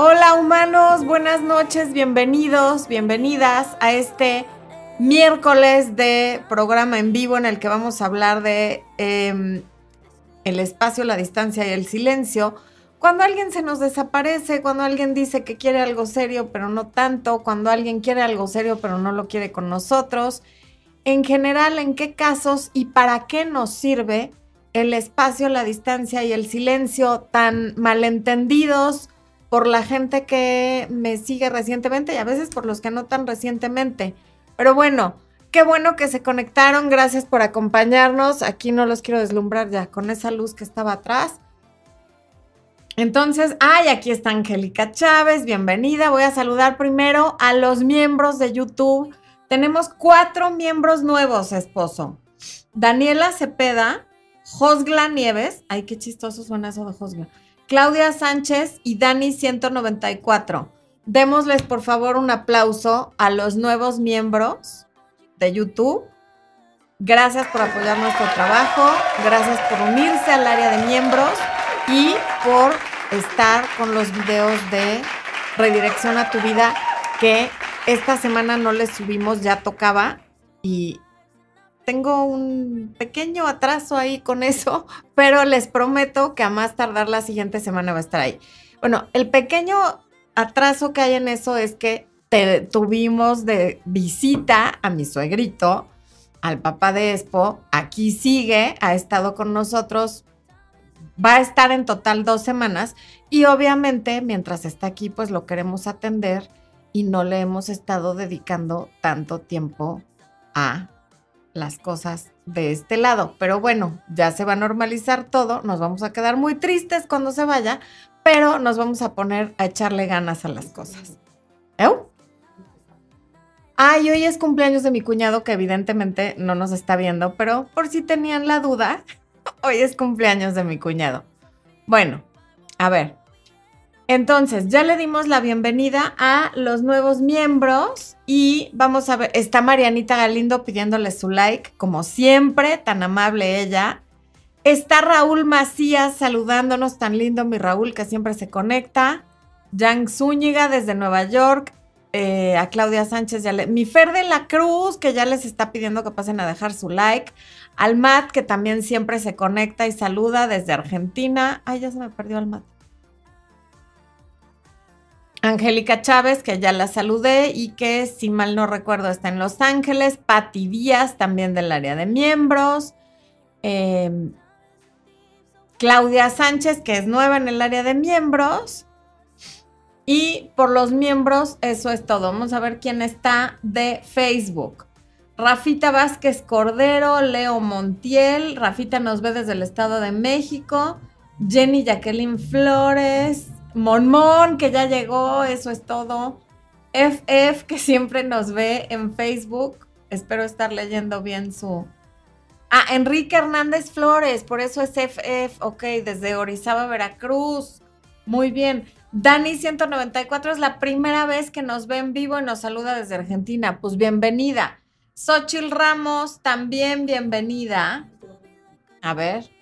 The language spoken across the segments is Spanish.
Hola humanos, buenas noches, bienvenidos, bienvenidas a este miércoles de programa en vivo en el que vamos a hablar de em, el espacio, la distancia y el silencio. Cuando alguien se nos desaparece, cuando alguien dice que quiere algo serio pero no tanto, cuando alguien quiere algo serio pero no lo quiere con nosotros, en general, en qué casos y para qué nos sirve el espacio, la distancia y el silencio tan malentendidos por la gente que me sigue recientemente y a veces por los que no tan recientemente. Pero bueno, qué bueno que se conectaron. Gracias por acompañarnos. Aquí no los quiero deslumbrar ya con esa luz que estaba atrás. Entonces, ay, aquí está Angélica Chávez, bienvenida. Voy a saludar primero a los miembros de YouTube. Tenemos cuatro miembros nuevos, esposo. Daniela Cepeda, Josgla Nieves. Ay, qué chistoso suena eso de Josgla. Claudia Sánchez y Dani 194. Démosles por favor un aplauso a los nuevos miembros de YouTube. Gracias por apoyar nuestro trabajo, gracias por unirse al área de miembros y por estar con los videos de redirección a tu vida que esta semana no les subimos, ya tocaba y tengo un pequeño atraso ahí con eso, pero les prometo que a más tardar la siguiente semana va a estar ahí. Bueno, el pequeño atraso que hay en eso es que tuvimos de visita a mi suegrito, al papá de Expo. Aquí sigue, ha estado con nosotros. Va a estar en total dos semanas y obviamente mientras está aquí pues lo queremos atender y no le hemos estado dedicando tanto tiempo a las cosas de este lado. Pero bueno, ya se va a normalizar todo, nos vamos a quedar muy tristes cuando se vaya, pero nos vamos a poner a echarle ganas a las cosas. ¿Eu? Ay, hoy es cumpleaños de mi cuñado que evidentemente no nos está viendo, pero por si tenían la duda, hoy es cumpleaños de mi cuñado. Bueno, a ver, entonces, ya le dimos la bienvenida a los nuevos miembros y vamos a ver, está Marianita Galindo pidiéndole su like, como siempre, tan amable ella. Está Raúl Macías saludándonos, tan lindo mi Raúl que siempre se conecta. Yang Zúñiga desde Nueva York. Eh, a Claudia Sánchez, ya le, mi Fer de la Cruz, que ya les está pidiendo que pasen a dejar su like. Al Matt, que también siempre se conecta y saluda desde Argentina. Ay, ya se me perdió al Matt. Angélica Chávez, que ya la saludé y que, si mal no recuerdo, está en Los Ángeles. Patti Díaz, también del área de miembros. Em, Claudia Sánchez, que es nueva en el área de miembros. Y por los miembros, eso es todo. Vamos a ver quién está de Facebook. Rafita Vázquez Cordero, Leo Montiel. Rafita nos ve desde el Estado de México. Jenny Jacqueline Flores. Monmon, que ya llegó, eso es todo. FF, que siempre nos ve en Facebook. Espero estar leyendo bien su. Ah, Enrique Hernández Flores, por eso es FF, ok, desde Orizaba, Veracruz. Muy bien. Dani 194 es la primera vez que nos ve en vivo y nos saluda desde Argentina. Pues bienvenida. Xochil Ramos, también bienvenida. A ver.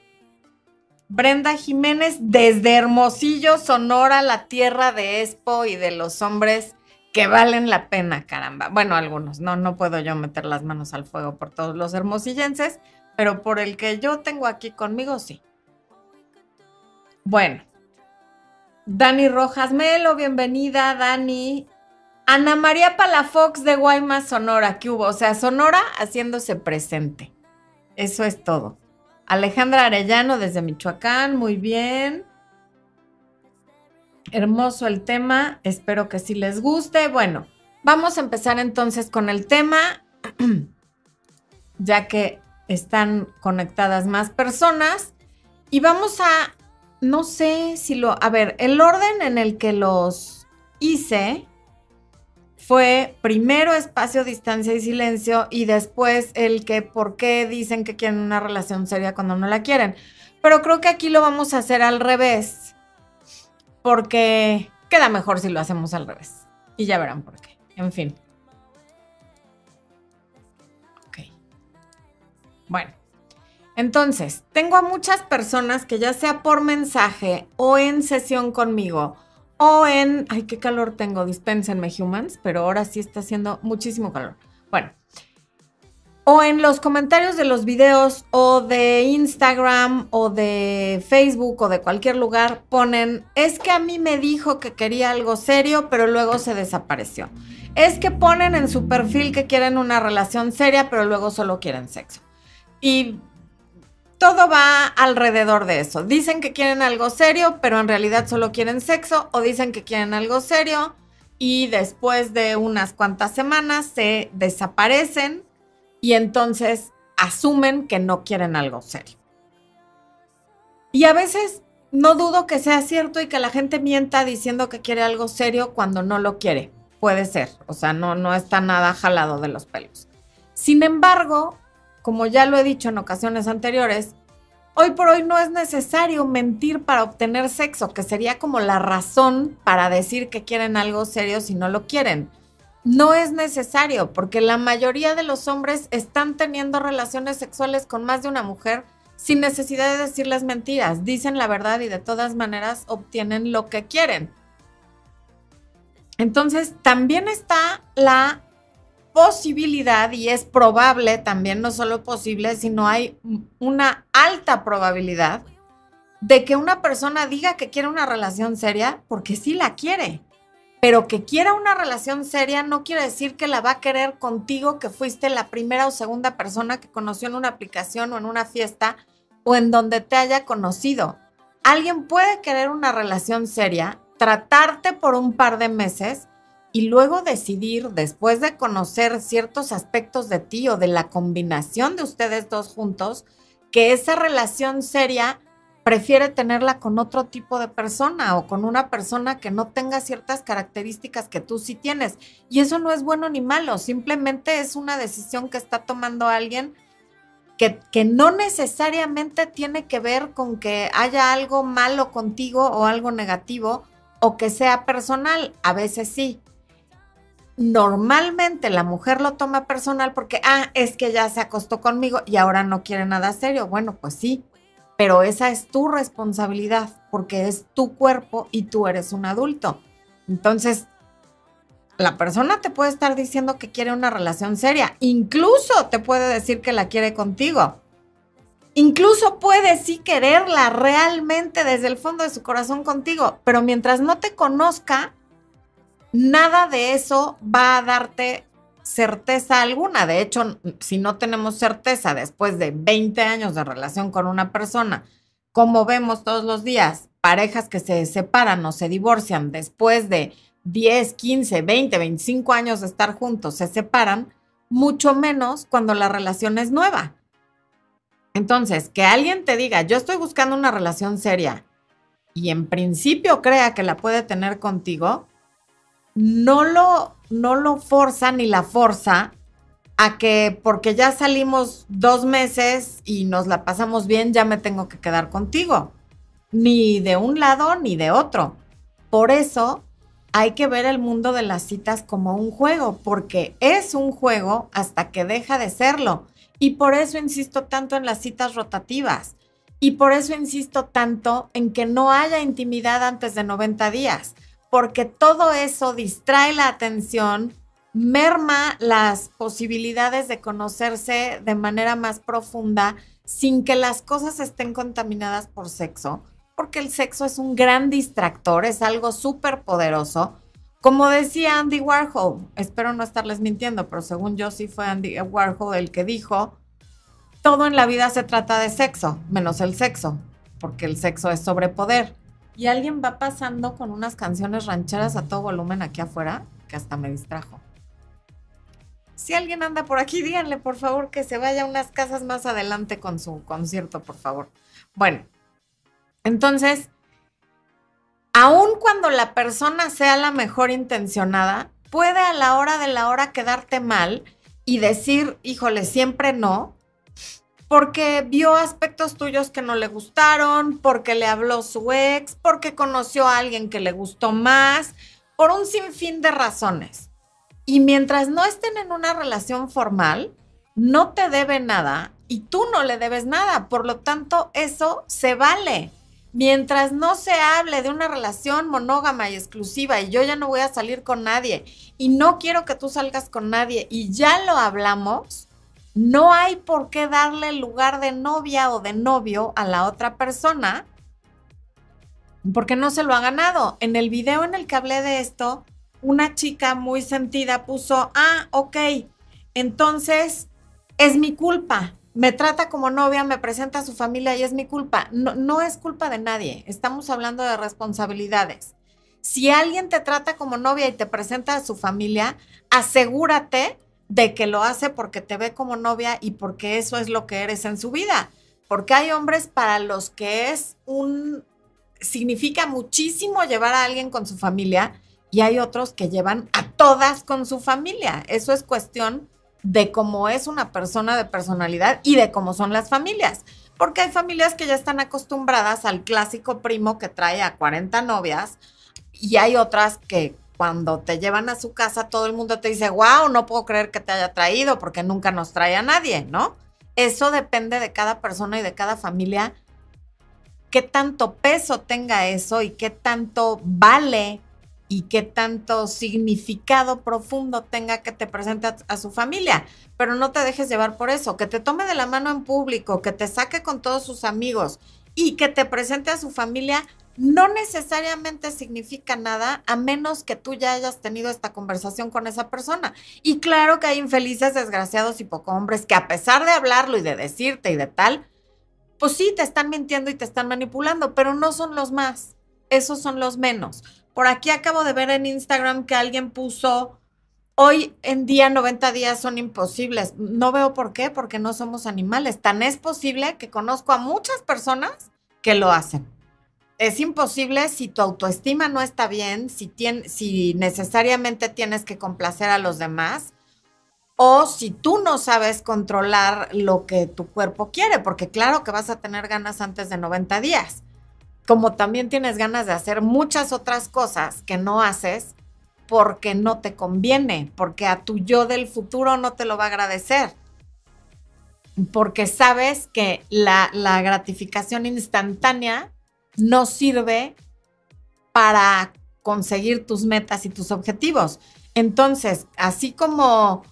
Brenda Jiménez desde Hermosillo, Sonora, la tierra de Expo y de los hombres que valen la pena, caramba. Bueno, algunos, no, no puedo yo meter las manos al fuego por todos los hermosillenses, pero por el que yo tengo aquí conmigo, sí. Bueno, Dani Rojas Melo, bienvenida, Dani. Ana María Palafox de Guaymas, Sonora, ¿qué hubo? O sea, Sonora haciéndose presente. Eso es todo. Alejandra Arellano desde Michoacán, muy bien. Hermoso el tema, espero que sí les guste. Bueno, vamos a empezar entonces con el tema, ya que están conectadas más personas. Y vamos a, no sé si lo, a ver, el orden en el que los hice fue primero espacio, distancia y silencio y después el que por qué dicen que quieren una relación seria cuando no la quieren. Pero creo que aquí lo vamos a hacer al revés, porque queda mejor si lo hacemos al revés. Y ya verán por qué. En fin. Ok. Bueno. Entonces, tengo a muchas personas que ya sea por mensaje o en sesión conmigo o en, ay, qué calor tengo, dispénsenme humans, pero ahora sí está haciendo muchísimo calor. Bueno, o en los comentarios de los videos o de Instagram o de Facebook o de cualquier lugar ponen, es que a mí me dijo que quería algo serio, pero luego se desapareció. Es que ponen en su perfil que quieren una relación seria, pero luego solo quieren sexo. Y todo va alrededor de eso. Dicen que quieren algo serio, pero en realidad solo quieren sexo, o dicen que quieren algo serio y después de unas cuantas semanas se desaparecen y entonces asumen que no quieren algo serio. Y a veces no dudo que sea cierto y que la gente mienta diciendo que quiere algo serio cuando no lo quiere. Puede ser, o sea, no, no está nada jalado de los pelos. Sin embargo, como ya lo he dicho en ocasiones anteriores, hoy por hoy no es necesario mentir para obtener sexo, que sería como la razón para decir que quieren algo serio si no lo quieren. No es necesario, porque la mayoría de los hombres están teniendo relaciones sexuales con más de una mujer sin necesidad de decirles mentiras. Dicen la verdad y de todas maneras obtienen lo que quieren. Entonces, también está la posibilidad y es probable también, no solo posible, sino hay una alta probabilidad de que una persona diga que quiere una relación seria porque sí la quiere. Pero que quiera una relación seria no quiere decir que la va a querer contigo, que fuiste la primera o segunda persona que conoció en una aplicación o en una fiesta o en donde te haya conocido. Alguien puede querer una relación seria, tratarte por un par de meses, y luego decidir, después de conocer ciertos aspectos de ti o de la combinación de ustedes dos juntos, que esa relación seria prefiere tenerla con otro tipo de persona o con una persona que no tenga ciertas características que tú sí tienes. Y eso no es bueno ni malo, simplemente es una decisión que está tomando alguien que, que, no necesariamente tiene que ver con que haya algo malo contigo o algo negativo o que sea personal, a veces sí, normalmente la mujer lo toma personal porque, ah, es que ya se acostó conmigo y ahora no quiere nada serio. Bueno, pues sí, pero esa es tu responsabilidad porque es tu cuerpo y tú eres un adulto. Entonces, la persona te puede estar diciendo que quiere una relación seria, incluso te puede decir que la quiere contigo. Incluso puede sí quererla realmente desde el fondo de su corazón contigo, pero mientras no te conozca, nada de eso va a darte certeza alguna. De hecho, si no tenemos certeza después de 20 años de relación con una persona, como vemos todos los días, parejas que se separan o se divorcian después de 10, 15, 20, 25 años de estar juntos, se separan, mucho menos cuando la relación es nueva. Entonces, que alguien te diga, yo estoy buscando una relación seria y en principio crea que la puede tener contigo, no lo, no lo forza ni la forza a que porque ya salimos dos meses y nos la pasamos bien, ya me tengo que quedar contigo. Ni de un lado ni de otro. Por eso hay que ver el mundo de las citas como un juego, porque es un juego hasta que deja de serlo. Y por eso insisto tanto en las citas rotativas. Y por eso insisto tanto en que no haya intimidad antes de 90 días porque todo eso distrae la atención, merma las posibilidades de conocerse de manera más profunda sin que las cosas estén contaminadas por sexo, porque el sexo es un gran distractor, es algo súper poderoso. Como decía Andy Warhol, espero no estarles mintiendo, pero según yo sí fue Andy Warhol el que dijo, todo en la vida se trata de sexo, menos el sexo, porque el sexo es sobrepoder y alguien va pasando con unas canciones rancheras a todo volumen aquí afuera, que hasta me distrajo. Si alguien anda por aquí, díganle por favor que se vaya a unas casas más adelante con su concierto, por favor. Bueno, entonces, aun cuando la persona sea la mejor intencionada, puede a la hora de la hora quedarte mal y decir, híjole, siempre no, porque vio aspectos tuyos que no le gustaron, porque le habló su ex, porque conoció a alguien que le gustó más, por un sinfín de razones. Y mientras no estén en una relación formal, no te debe nada y tú no le debes nada. Por lo tanto, eso se vale. Mientras no se hable de una relación monógama y exclusiva y yo ya no voy a salir con nadie y no quiero que tú salgas con nadie y ya lo hablamos, no hay por qué darle lugar de novia o de novio a la otra persona porque no se lo ha ganado. En el video en el que hablé de esto, una chica muy sentida puso, ah, ok, entonces es mi culpa me trata como novia, me presenta a su familia y es mi culpa. No, no es culpa de nadie. Estamos hablando de responsabilidades. Si alguien te trata como novia y te presenta a su familia, asegúrate de que lo hace porque te ve como novia y porque eso es lo que eres en su vida. Porque hay hombres para los que es un significa muchísimo llevar a alguien con su familia y hay otros que llevan a todas con su familia. Eso es cuestión de cómo es una persona de personalidad y de cómo son las familias. Porque hay familias que ya están acostumbradas al clásico primo que trae a 40 novias y hay otras que cuando te llevan a su casa todo el mundo te dice, wow, no puedo creer que te haya traído porque nunca nos trae a nadie, ¿no? Eso depende de cada persona y de cada familia, qué tanto peso tenga eso y qué tanto vale y qué tanto significado profundo tenga que te presente a, su familia. Pero no te dejes llevar por eso, que te tome de la mano en público, que te saque con todos sus amigos y que te presente a su familia, no necesariamente significa nada a menos que tú ya hayas tenido esta conversación con esa persona. Y claro que hay infelices, desgraciados y poco hombres que a pesar de hablarlo y de decirte y de tal, pues sí, te están mintiendo y te están manipulando, pero no son los más, esos son los menos. Por aquí acabo de ver en Instagram que alguien puso, hoy en día 90 días son imposibles. No veo por qué, porque no somos animales. Tan es posible que conozco a muchas personas que lo hacen. Es imposible si tu autoestima no está bien, si, necesariamente tienes que complacer a los demás o si tú no sabes controlar lo que tu cuerpo quiere, porque claro que vas a tener ganas antes de 90 días. Como también tienes ganas de hacer muchas otras cosas que no haces porque no te conviene, porque a tu yo del futuro no te lo va a agradecer, porque sabes que la, gratificación instantánea no sirve para conseguir tus metas y tus objetivos. Entonces, así como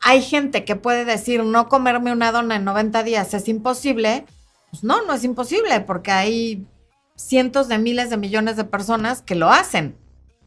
hay gente que puede decir no comerme una dona en 90 días es imposible, pues no, no es imposible, porque hay cientos de miles de millones de personas que lo hacen,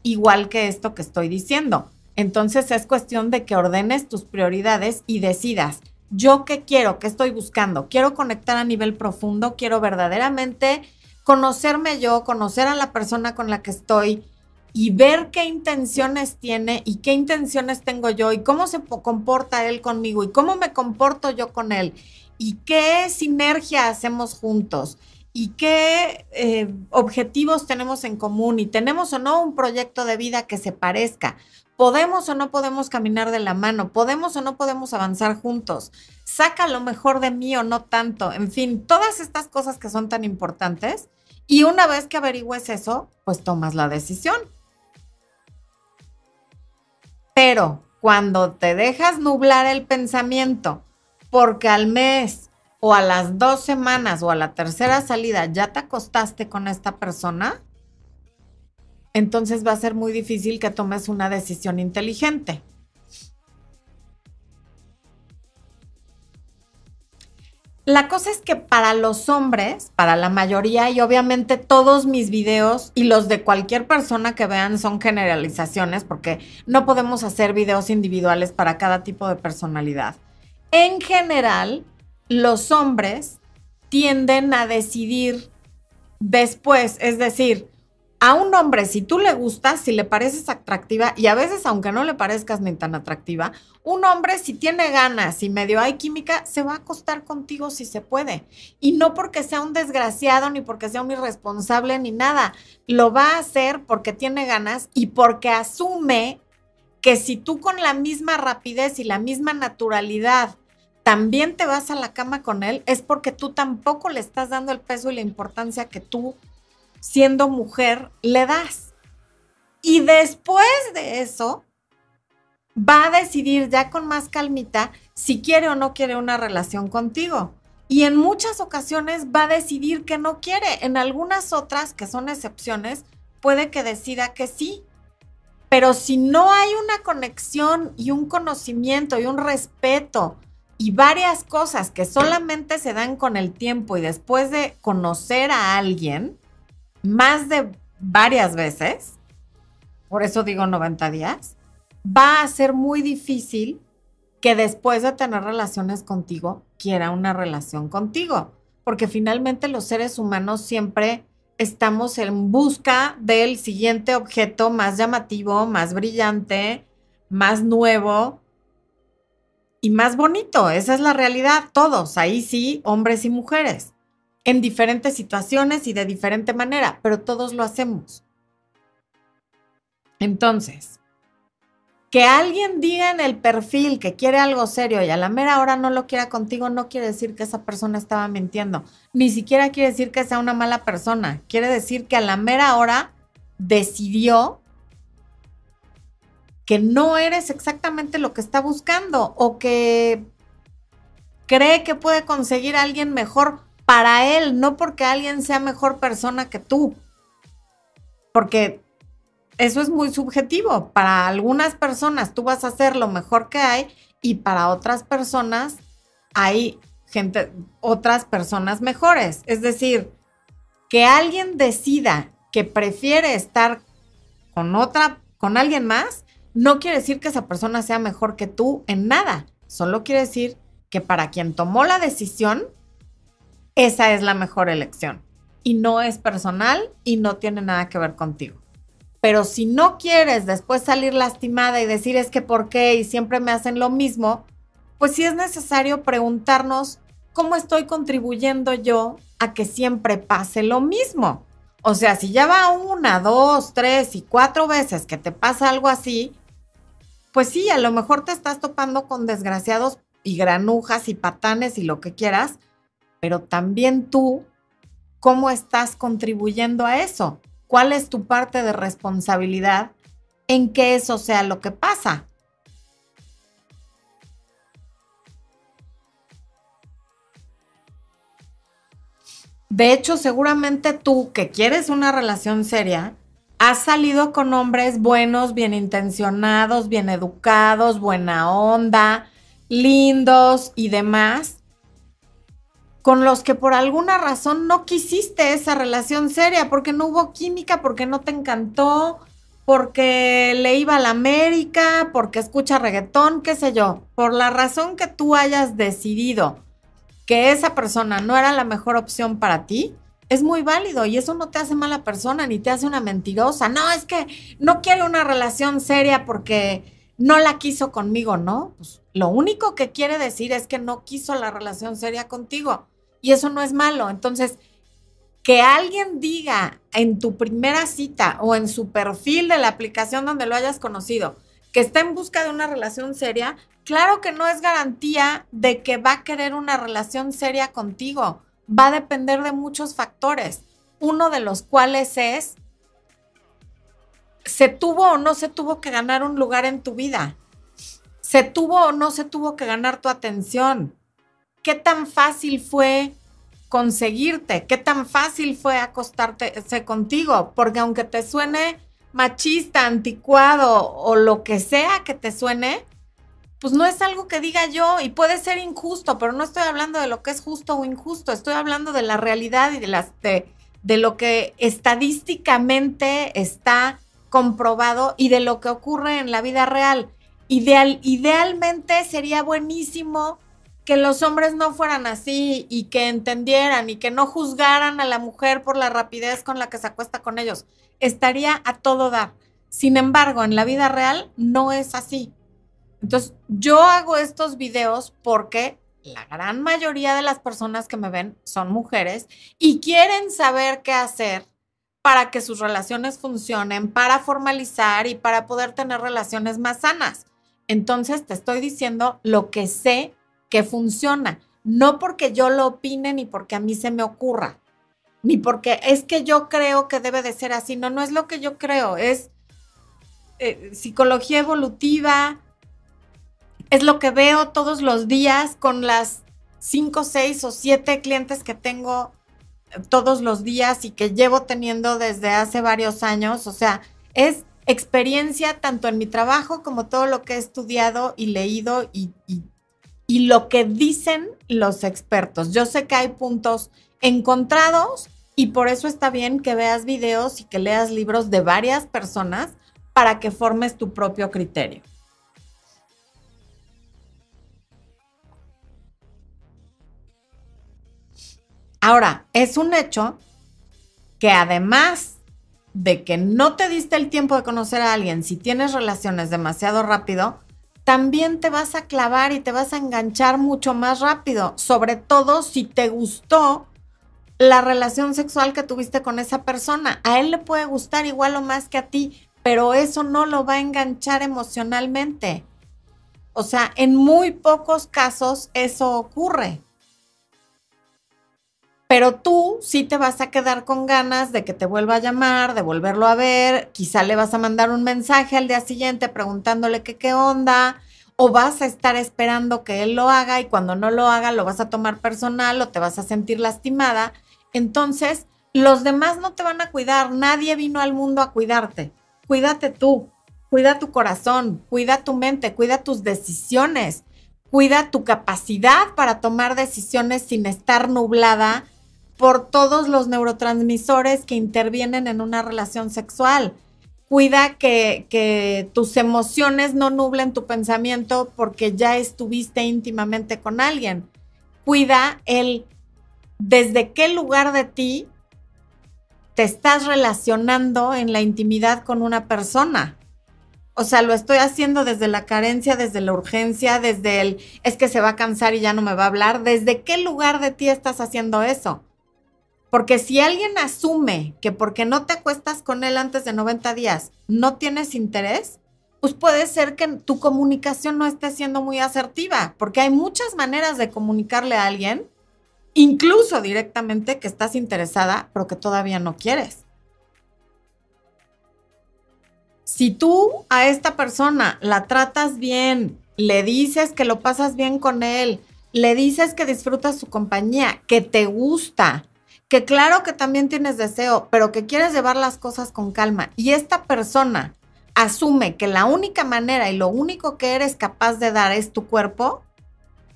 igual que esto que estoy diciendo. Entonces es cuestión de que ordenes tus prioridades y decidas, yo qué quiero, qué estoy buscando, quiero conectar a nivel profundo, quiero verdaderamente conocerme yo, conocer a la persona con la que estoy y ver qué intenciones tiene y qué intenciones tengo yo y cómo se comporta él conmigo y cómo me comporto yo con él y qué sinergia hacemos juntos y qué eh, objetivos tenemos en común y tenemos o no un proyecto de vida que se parezca. Podemos o no podemos caminar de la mano, podemos o no podemos avanzar juntos. Saca lo mejor de mí o no tanto. En fin, todas estas cosas que son tan importantes. Y una vez que averigües eso, pues tomas la decisión. Pero cuando te dejas nublar el pensamiento, porque al mes o a las dos semanas o a la tercera salida ya te acostaste con esta persona, entonces va a ser muy difícil que tomes una decisión inteligente. La cosa es que para los hombres, para la mayoría y obviamente todos mis videos y los de cualquier persona que vean son generalizaciones porque no podemos hacer videos individuales para cada tipo de personalidad. En general, los hombres tienden a decidir después, es decir, a un hombre, si tú le gustas, si le pareces atractiva, y a veces, aunque no le parezcas ni tan atractiva, un hombre, si tiene ganas y medio hay química, se va a acostar contigo si se puede. Y no porque sea un desgraciado, ni porque sea un irresponsable, ni nada. Lo va a hacer porque tiene ganas y porque asume que si tú con la misma rapidez y la misma naturalidad también te vas a la cama con él, es porque tú tampoco le estás dando el peso y la importancia que tú, siendo mujer, le das. Y después de eso, va a decidir ya con más calmita si quiere o no quiere una relación contigo. Y en muchas ocasiones va a decidir que no quiere. En algunas otras, que son excepciones, puede que decida que sí. Pero si no hay una conexión y un conocimiento y un respeto y varias cosas que solamente se dan con el tiempo y después de conocer a alguien, más de varias veces, por eso digo 90 días, va a ser muy difícil que después de tener relaciones contigo quiera una relación contigo, porque finalmente los seres humanos siempre estamos en busca del siguiente objeto más llamativo, más brillante, más nuevo y más bonito. Esa es la realidad, todos, ahí sí, hombres y mujeres, en diferentes situaciones y de diferente manera, pero todos lo hacemos. Entonces, que alguien diga en el perfil que quiere algo serio y a la mera hora no lo quiera contigo, no quiere decir que esa persona estaba mintiendo. Ni siquiera quiere decir que sea una mala persona. Quiere decir que a la mera hora decidió que no eres exactamente lo que está buscando o que cree que puede conseguir a alguien mejor para él, no porque alguien sea mejor persona que tú. Porque eso es muy subjetivo. Para algunas personas tú vas a hacer lo mejor que hay y para otras personas hay gente, otras personas mejores. Es decir, que alguien decida que prefiere estar con otra, con alguien más, no quiere decir que esa persona sea mejor que tú en nada. Solo quiere decir que para quien tomó la decisión, esa es la mejor elección. Y no es personal y no tiene nada que ver contigo. Pero si no quieres después salir lastimada y decir es que por qué y siempre me hacen lo mismo, pues sí es necesario preguntarnos cómo estoy contribuyendo yo a que siempre pase lo mismo. O sea, si ya va una, dos, tres y cuatro veces que te pasa algo así, pues sí, a lo mejor te estás topando con desgraciados y granujas y patanes y lo que quieras, pero también tú, ¿cómo estás contribuyendo a eso? ¿Cuál es tu parte de responsabilidad en que eso sea lo que pasa? De hecho, seguramente tú que quieres una relación seria, has salido con hombres buenos, bien intencionados, bien educados, buena onda, lindos y demás, con los que por alguna razón no quisiste esa relación seria, porque no hubo química, porque no te encantó, porque le iba a la América, porque escucha reggaetón, qué sé yo. Por la razón que tú hayas decidido que esa persona no era la mejor opción para ti, es muy válido y eso no te hace mala persona ni te hace una mentirosa. No, es que no quiere una relación seria porque no la quiso conmigo, ¿no? Pues lo único que quiere decir es que no quiso la relación seria contigo y eso no es malo. Entonces, que alguien diga en tu primera cita o en su perfil de la aplicación donde lo hayas conocido que está en busca de una relación seria, claro que no es garantía de que va a querer una relación seria contigo. Va a depender de muchos factores, uno de los cuales es, ¿se tuvo o no se tuvo que ganar un lugar en tu vida? ¿Se tuvo o no se tuvo que ganar tu atención? ¿Qué tan fácil fue conseguirte? ¿Qué tan fácil fue acostarte contigo? Porque aunque te suene machista, anticuado o lo que sea que te suene, pues no es algo que diga yo y puede ser injusto, pero no estoy hablando de lo que es justo o injusto, estoy hablando de la realidad y de, de lo que estadísticamente está comprobado y de lo que ocurre en la vida real. Ideal, idealmente sería buenísimo que los hombres no fueran así y que entendieran y que no juzgaran a la mujer por la rapidez con la que se acuesta con ellos. Estaría a todo dar. Sin embargo, en la vida real no es así. Entonces, yo hago estos videos porque la gran mayoría de las personas que me ven son mujeres y quieren saber qué hacer para que sus relaciones funcionen, para formalizar y para poder tener relaciones más sanas. Entonces, te estoy diciendo lo que sé que funciona, no porque yo lo opine ni porque a mí se me ocurra, ni porque es que yo creo que debe de ser así, no, no es lo que yo creo, es eh, psicología evolutiva, es lo que veo todos los días con las cinco, seis o siete clientes que tengo todos los días y que llevo teniendo desde hace varios años. O sea, es experiencia tanto en mi trabajo como todo lo que he estudiado y leído y, lo que dicen los expertos. Yo sé que hay puntos encontrados y por eso está bien que veas videos y que leas libros de varias personas para que formes tu propio criterio. Ahora, es un hecho que además de que no te diste el tiempo de conocer a alguien, si tienes relaciones demasiado rápido, también te vas a clavar y te vas a enganchar mucho más rápido, sobre todo si te gustó la relación sexual que tuviste con esa persona. A él le puede gustar igual o más que a ti, pero eso no lo va a enganchar emocionalmente. O sea, en muy pocos casos eso ocurre pero tú sí te vas a quedar con ganas de que te vuelva a llamar, de volverlo a ver, quizá le vas a mandar un mensaje al día siguiente preguntándole qué qué onda, o vas a estar esperando que él lo haga y cuando no lo haga lo vas a tomar personal o te vas a sentir lastimada. Entonces, los demás no te van a cuidar, nadie vino al mundo a cuidarte. Cuídate tú, cuida tu corazón, cuida tu mente, cuida tus decisiones, cuida tu capacidad para tomar decisiones sin estar nublada por todos los neurotransmisores que intervienen en una relación sexual. Cuida que, tus emociones no nublen tu pensamiento porque ya estuviste íntimamente con alguien. Cuida el desde qué lugar de ti te estás relacionando en la intimidad con una persona. O sea, lo estoy haciendo desde la carencia, desde la urgencia, desde el es que se va a cansar y ya no me va a hablar. ¿Desde qué lugar de ti estás haciendo eso? Porque si alguien asume que porque no te acuestas con él antes de 90 días no tienes interés, pues puede ser que tu comunicación no esté siendo muy asertiva, porque hay muchas maneras de comunicarle a alguien, incluso directamente que estás interesada, pero que todavía no quieres. Si tú a esta persona la tratas bien, le dices que lo pasas bien con él, le dices que disfrutas su compañía, que te gusta, que claro que también tienes deseo, pero que quieres llevar las cosas con calma y esta persona asume que la única manera y lo único que eres capaz de dar es tu cuerpo,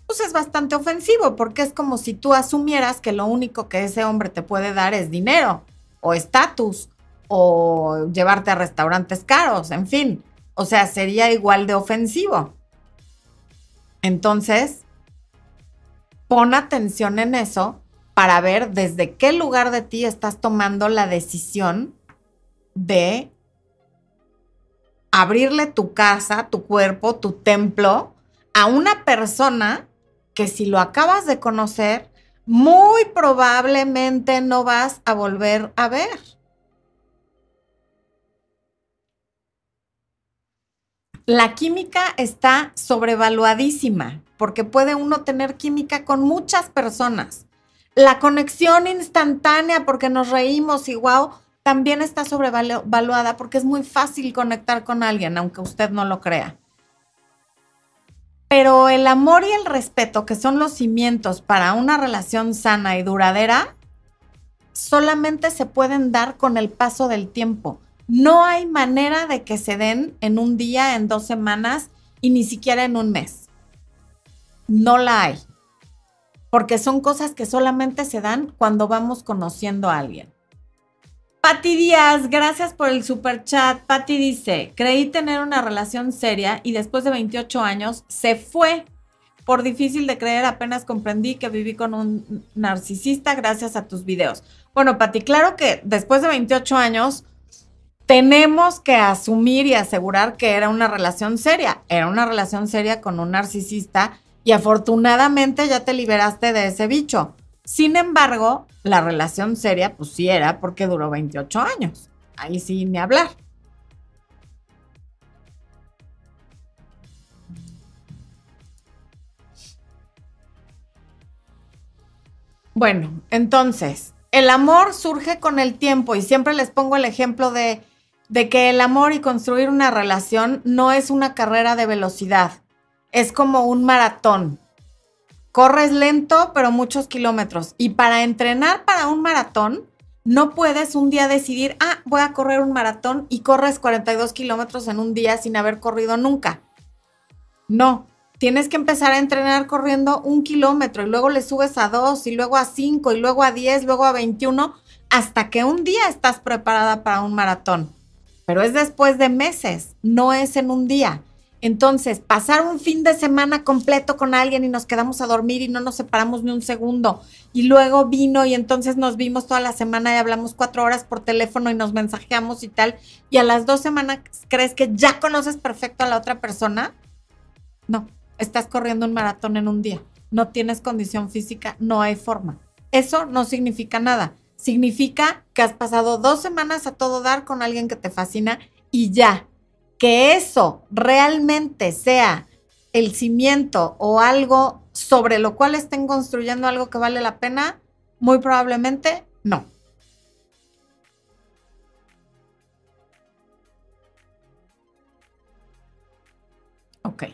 pues es bastante ofensivo porque es como si tú asumieras que lo único que ese hombre te puede dar es dinero o estatus o llevarte a restaurantes caros, en fin. O sea, sería igual de ofensivo. Entonces, pon atención en eso para ver desde qué lugar de ti estás tomando la decisión de abrirle tu casa, tu cuerpo, tu templo a una persona que si lo acabas de conocer, muy probablemente no vas a volver a ver. La química está sobrevaluadísima porque puede uno tener química con muchas personas la conexión instantánea porque nos reímos y wow, también está sobrevaluada porque es muy fácil conectar con alguien, aunque usted no lo crea. Pero el amor y el respeto, que son los cimientos para una relación sana y duradera, solamente se pueden dar con el paso del tiempo. No hay manera de que se den en un día, en dos semanas y ni siquiera en un mes. No la hay porque son cosas que solamente se dan cuando vamos conociendo a alguien. Patti Díaz, gracias por el super chat. Patti dice, creí tener una relación seria y después de 28 años se fue. Por difícil de creer, apenas comprendí que viví con un narcisista gracias a tus videos. Bueno, Patti, claro que después de 28 años tenemos que asumir y asegurar que era una relación seria. Era una relación seria con un narcisista y afortunadamente ya te liberaste de ese bicho. Sin embargo, la relación seria, pues sí era porque duró 28 años. Ahí sí, ni hablar. Bueno, entonces, el amor surge con el tiempo y siempre les pongo el ejemplo de, de que el amor y construir una relación no es una carrera de velocidad es como un maratón. corres lento, pero muchos kilómetros. Y para entrenar para un maratón, no puedes un día decidir, ah, voy a correr un maratón y corres 42 kilómetros en un día sin haber corrido nunca. No, tienes que empezar a entrenar corriendo un kilómetro y luego le subes a dos y luego a cinco y luego a diez, luego a 21, hasta que un día estás preparada para un maratón. Pero es después de meses, no es en un día. Entonces, pasar un fin de semana completo con alguien y nos quedamos a dormir y no nos separamos ni un segundo. Y luego vino y entonces nos vimos toda la semana y hablamos cuatro horas por teléfono y nos mensajeamos y tal. Y a las dos semanas crees que ya conoces perfecto a la otra persona. No, estás corriendo un maratón en un día. No tienes condición física, no hay forma. Eso no significa nada. Significa que has pasado dos semanas a todo dar con alguien que te fascina y ya que eso realmente sea el cimiento o algo sobre lo cual estén construyendo algo que vale la pena, muy probablemente no. Ok.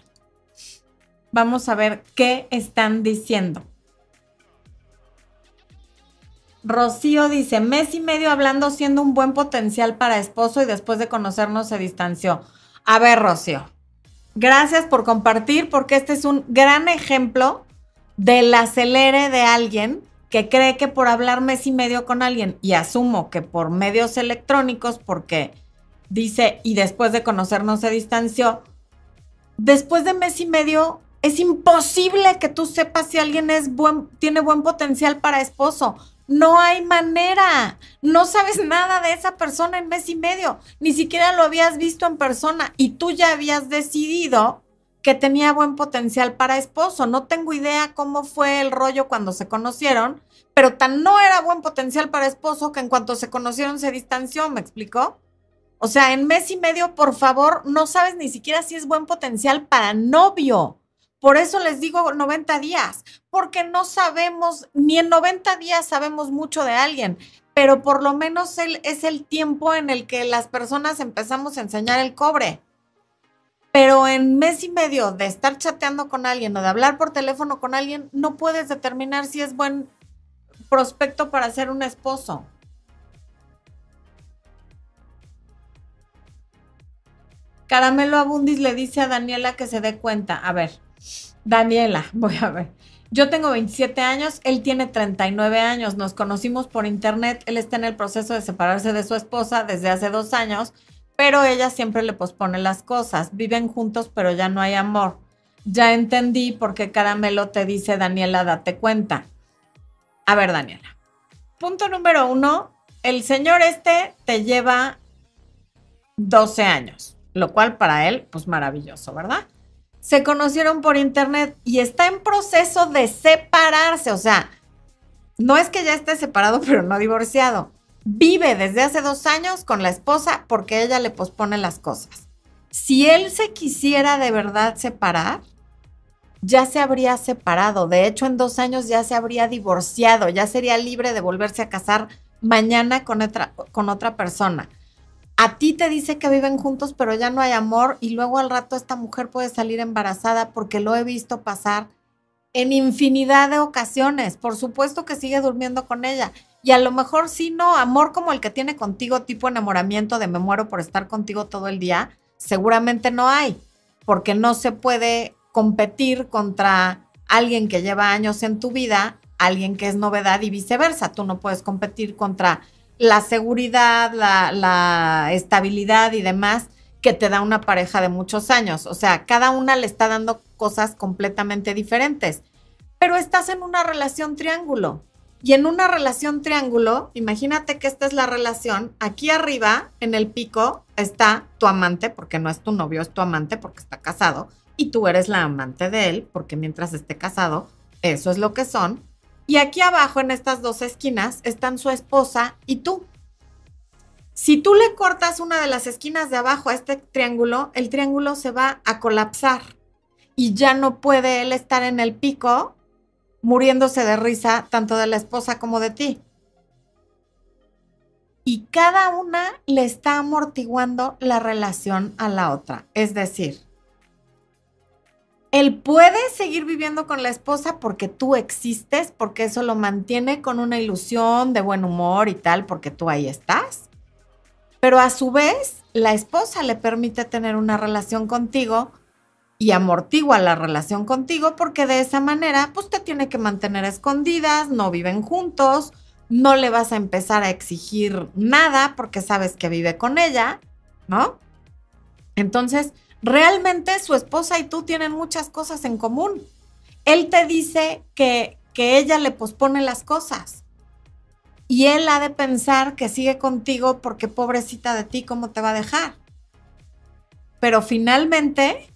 Vamos a ver qué están diciendo. Rocío dice, mes y medio hablando siendo un buen potencial para esposo y después de conocernos se distanció. A ver, Rocío, gracias por compartir porque este es un gran ejemplo del acelere de alguien que cree que por hablar mes y medio con alguien, y asumo que por medios electrónicos, porque dice, y después de conocernos se distanció, después de mes y medio es imposible que tú sepas si alguien es buen, tiene buen potencial para esposo. No hay manera. No sabes nada de esa persona en mes y medio. Ni siquiera lo habías visto en persona y tú ya habías decidido que tenía buen potencial para esposo. No tengo idea cómo fue el rollo cuando se conocieron, pero tan no era buen potencial para esposo que en cuanto se conocieron se distanció, ¿me explicó? O sea, en mes y medio, por favor, no sabes ni siquiera si es buen potencial para novio. Por eso les digo 90 días, porque no sabemos, ni en 90 días sabemos mucho de alguien, pero por lo menos es el tiempo en el que las personas empezamos a enseñar el cobre. Pero en mes y medio de estar chateando con alguien o de hablar por teléfono con alguien, no puedes determinar si es buen prospecto para ser un esposo. Caramelo Abundis le dice a Daniela que se dé cuenta. A ver, Daniela, voy a ver. Yo tengo 27 años, él tiene 39 años, nos conocimos por internet, él está en el proceso de separarse de su esposa desde hace dos años, pero ella siempre le pospone las cosas, viven juntos pero ya no hay amor. Ya entendí por qué Caramelo te dice, Daniela, date cuenta. A ver, Daniela. Punto número uno, el señor este te lleva 12 años, lo cual para él, pues maravilloso, ¿verdad? Se conocieron por internet y está en proceso de separarse. O sea, no es que ya esté separado, pero no divorciado. Vive desde hace dos años con la esposa porque ella le pospone las cosas. Si él se quisiera de verdad separar, ya se habría separado. De hecho, en dos años ya se habría divorciado, ya sería libre de volverse a casar mañana con otra, con otra persona a ti te dice que viven juntos, pero ya no hay amor y luego al rato esta mujer puede salir embarazada porque lo he visto pasar en infinidad de ocasiones. Por supuesto que sigue durmiendo con ella. Y a lo mejor sí, no, amor como el que tiene contigo, tipo enamoramiento de me muero por estar contigo todo el día, seguramente no hay, porque no se puede competir contra alguien que lleva años en tu vida, alguien que es novedad y viceversa. Tú no puedes competir contra la seguridad, la, estabilidad y demás que te da una pareja de muchos años. O sea, cada una le está dando cosas completamente diferentes. Pero estás en una relación triángulo. Y en una relación triángulo, imagínate que esta es la relación. Aquí arriba, en el pico, está tu amante, porque no es tu novio, es tu amante porque está casado. Y tú eres la amante de él, porque mientras esté casado, eso es lo que son. Y aquí abajo, en estas dos esquinas, están su esposa y tú. Si tú le cortas una de las esquinas de abajo a este triángulo, el triángulo se va a colapsar y ya no puede él estar en el pico muriéndose de risa tanto de la esposa como de ti. Y cada una le está amortiguando la relación a la otra. Es decir, él puede seguir viviendo con la esposa porque tú existes, porque eso lo mantiene con una ilusión de buen humor y tal, porque tú ahí estás. Pero a su vez, la esposa le permite tener una relación contigo y amortigua la relación contigo porque de esa manera, pues te tiene que mantener escondidas, no viven juntos, no le vas a empezar a exigir nada porque sabes que vive con ella, ¿no? Entonces, realmente su esposa y tú tienen muchas cosas en común. Él te dice que, que ella le pospone las cosas. Y él ha de pensar que sigue contigo porque pobrecita de ti, ¿cómo te va a dejar? Pero finalmente,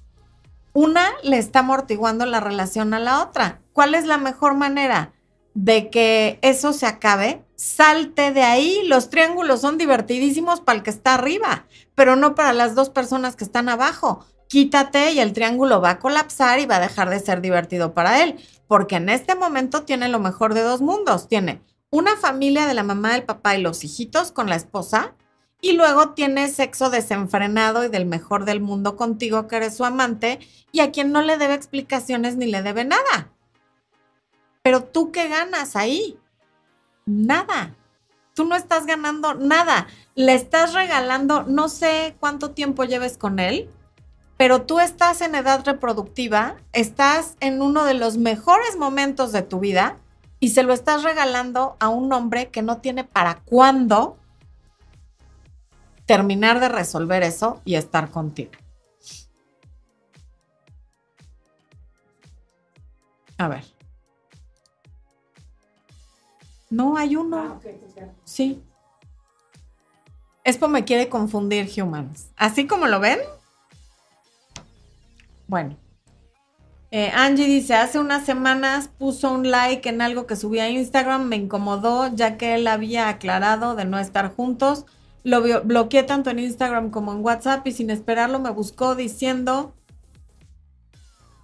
una le está amortiguando la relación a la otra. ¿Cuál es la mejor manera de que eso se acabe? Salte de ahí. Los triángulos son divertidísimos para el que está arriba, pero no para las dos personas que están abajo. Quítate y el triángulo va a colapsar y va a dejar de ser divertido para él, porque en este momento tiene lo mejor de dos mundos. Tiene una familia de la mamá, el papá y los hijitos con la esposa, y luego tiene sexo desenfrenado y del mejor del mundo contigo, que eres su amante, y a quien no le debe explicaciones ni le debe nada. Pero tú qué ganas ahí? Nada tú no estás ganando nada. Le estás regalando, no sé cuánto tiempo lleves con él, pero tú estás en edad reproductiva, estás en uno de los mejores momentos de tu vida y se lo estás regalando a un hombre que no tiene para cuándo terminar de resolver eso y estar contigo. A ver. No, hay uno. Ah, sí. Expo me quiere confundir, humans. ¿Así como lo ven? Bueno. Eh, Angie dice, hace unas semanas puso un like en algo que subí a Instagram, me incomodó ya que él había aclarado de no estar juntos. Lo bloqueé tanto en Instagram como en WhatsApp y sin esperarlo me buscó diciendo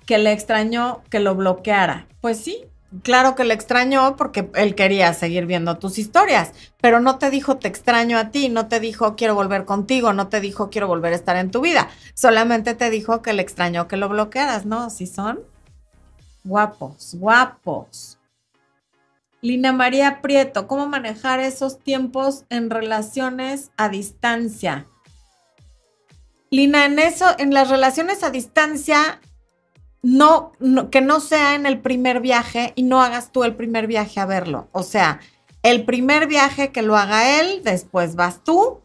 que le extrañó que lo bloqueara. Pues sí, claro que le extrañó porque él quería seguir viendo tus historias, pero no te dijo te extraño a ti, no te dijo quiero volver contigo, no te dijo quiero volver a estar en tu vida, solamente te dijo que le extrañó que lo bloquearas, ¿no? Si son guapos, guapos. Lina María Prieto, ¿cómo manejar esos tiempos en relaciones a distancia? Lina, en eso, en las relaciones a distancia, no, que no sea en el primer viaje y no hagas tú el primer viaje a verlo. O sea, el primer viaje que lo haga él, después vas tú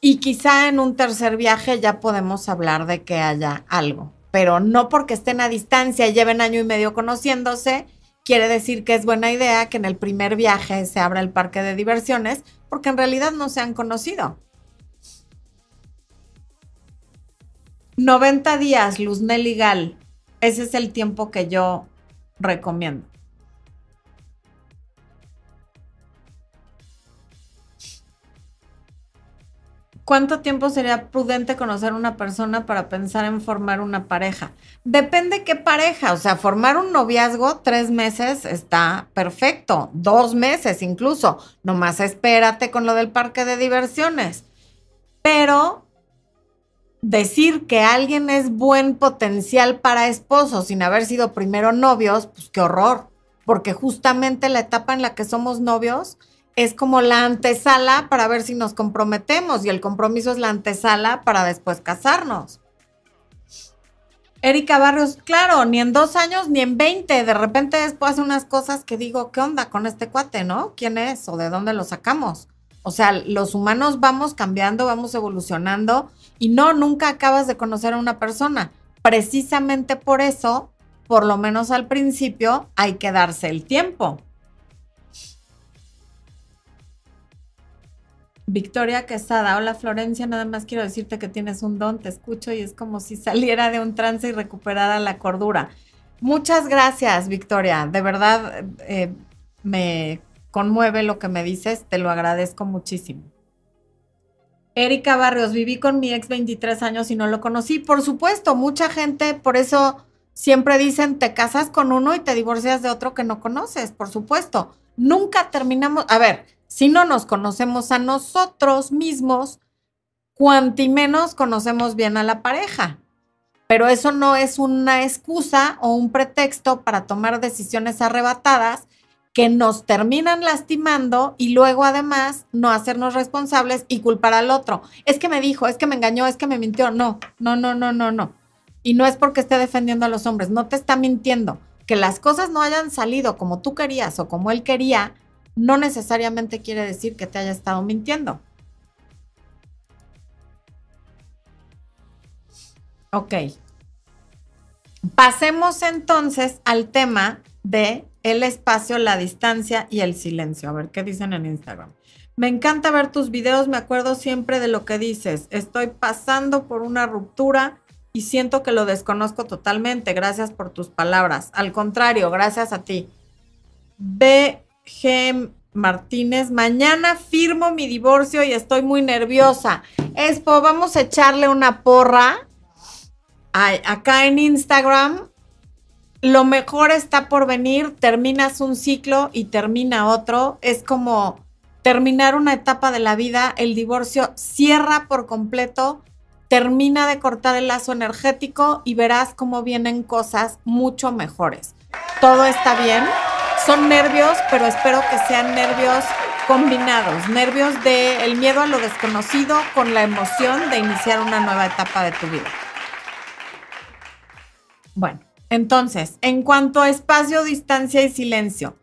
y quizá en un tercer viaje ya podemos hablar de que haya algo. Pero no porque estén a distancia y lleven año y medio conociéndose, quiere decir que es buena idea que en el primer viaje se abra el parque de diversiones, porque en realidad no se han conocido. 90 días, Luz Nelly Gal. Ese es el tiempo que yo recomiendo. ¿Cuánto tiempo sería prudente conocer una persona para pensar en formar una pareja? Depende qué pareja, o sea, formar un noviazgo tres meses está perfecto, dos meses incluso, nomás espérate con lo del parque de diversiones. Pero decir que alguien es buen potencial para esposo sin haber sido primero novios, pues qué horror, porque justamente la etapa en la que somos novios es como la antesala para ver si nos comprometemos y el compromiso es la antesala para después casarnos. Erika Barrios, claro, ni en dos años ni en veinte. De repente después hace unas cosas que digo, ¿qué onda con este cuate, no? ¿Quién es o de dónde lo sacamos? O sea, los humanos vamos cambiando, vamos evolucionando y no, nunca acabas de conocer a una persona. Precisamente por eso, por lo menos al principio, hay que darse el tiempo. Victoria Quesada, hola Florencia, nada más quiero decirte que tienes un don, te escucho y es como si saliera de un trance y recuperara la cordura. Muchas gracias, Victoria, de verdad eh, me conmueve lo que me dices, te lo agradezco muchísimo. Erika Barrios, viví con mi ex 23 años y no lo conocí. Por supuesto, mucha gente, por eso siempre dicen, te casas con uno y te divorcias de otro que no conoces, por supuesto. Nunca terminamos, a ver, si no nos conocemos a nosotros mismos, cuanti menos conocemos bien a la pareja. Pero eso no es una excusa o un pretexto para tomar decisiones arrebatadas que nos terminan lastimando y luego además no hacernos responsables y culpar al otro. Es que me dijo, es que me engañó, es que me mintió. No, no, no, no, no, no. Y no es porque esté defendiendo a los hombres, no te está mintiendo. Que las cosas no hayan salido como tú querías o como él quería, no necesariamente quiere decir que te haya estado mintiendo. Ok. Pasemos entonces al tema de el espacio, la distancia y el silencio. A ver qué dicen en Instagram. Me encanta ver tus videos, me acuerdo siempre de lo que dices. Estoy pasando por una ruptura y siento que lo desconozco totalmente. Gracias por tus palabras. Al contrario, gracias a ti. BG Martínez, mañana firmo mi divorcio y estoy muy nerviosa. Espo, vamos a echarle una porra acá en Instagram, lo mejor está por venir, terminas un ciclo y termina otro, es como terminar una etapa de la vida, el divorcio cierra por completo, termina de cortar el lazo energético y verás cómo vienen cosas mucho mejores. Todo está bien, son nervios, pero espero que sean nervios combinados, nervios del miedo a lo desconocido con la emoción de iniciar una nueva etapa de tu vida. Bueno, entonces, en cuanto a espacio, distancia y silencio,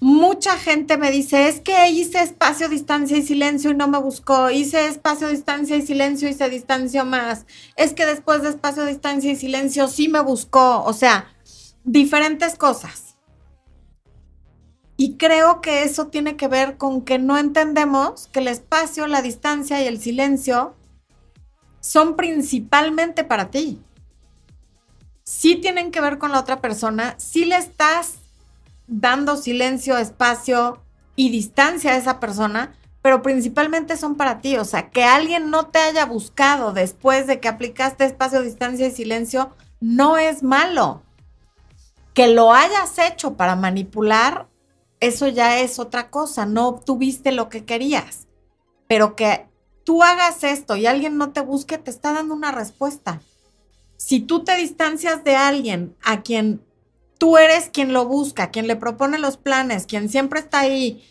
mucha gente me dice, es que hice espacio, distancia y silencio y no me buscó, hice espacio, distancia y silencio y se distanció más, es que después de espacio, distancia y silencio sí me buscó, o sea, diferentes cosas. Y creo que eso tiene que ver con que no entendemos que el espacio, la distancia y el silencio son principalmente para ti sí tienen que ver con la otra persona, sí le estás dando silencio, espacio y distancia a esa persona, pero principalmente son para ti. O sea, que alguien no te haya buscado después de que aplicaste espacio, distancia y silencio, no es malo. Que lo hayas hecho para manipular, eso ya es otra cosa, no obtuviste lo que querías. Pero que tú hagas esto y alguien no te busque, te está dando una respuesta si tú te distancias de alguien a quien tú eres quien lo busca, quien le propone los planes, quien siempre está ahí,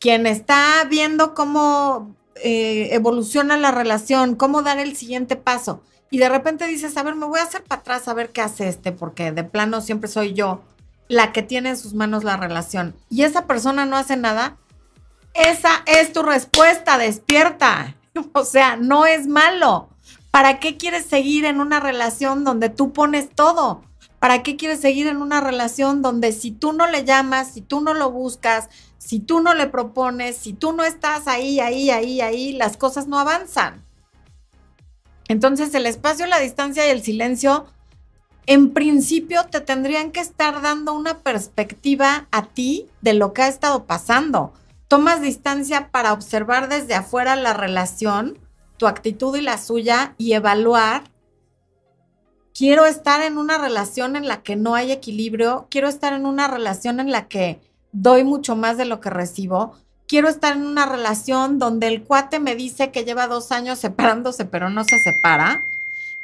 quien está viendo cómo eh, evoluciona la relación, cómo dar el siguiente paso, y de repente dices, a ver, me voy a hacer para atrás a ver qué hace este, porque de plano siempre soy yo la que tiene en sus manos la relación, y esa persona no hace nada, esa es tu respuesta, despierta. O sea, no es malo. ¿Para qué quieres seguir en una relación donde tú pones todo? ¿Para qué quieres seguir en una relación donde si tú no le llamas, si tú no lo buscas, si tú no le propones, si tú no estás ahí, ahí, ahí, ahí, las cosas no avanzan? Entonces el espacio, la distancia y el silencio, en principio te tendrían que estar dando una perspectiva a ti de lo que ha estado pasando. Tomas distancia para observar desde afuera la relación tu actitud y la suya y evaluar, quiero estar en una relación en la que no hay equilibrio, quiero estar en una relación en la que doy mucho más de lo que recibo, quiero estar en una relación donde el cuate me dice que lleva dos años separándose pero no se separa.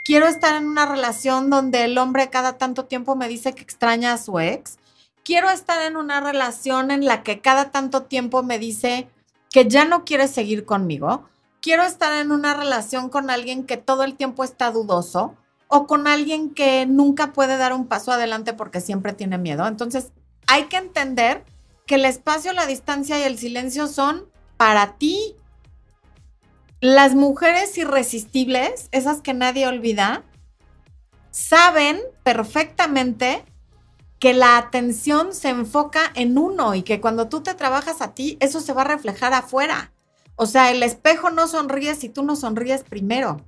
Quiero estar en una relación donde el hombre cada tanto tiempo me dice que extraña a su ex. Quiero estar en una relación en la que cada tanto tiempo me dice que ya no quiere seguir conmigo quiero estar en una relación con alguien que todo el tiempo está dudoso o con alguien que nunca puede dar un paso adelante porque siempre tiene miedo. Entonces, hay que entender que el espacio, la distancia y el silencio son para ti. Las mujeres irresistibles, esas que nadie olvida, saben perfectamente que la atención se enfoca en uno y que cuando tú te trabajas a ti, eso se va a reflejar afuera. O sea, el espejo no sonríe si tú no sonríes primero.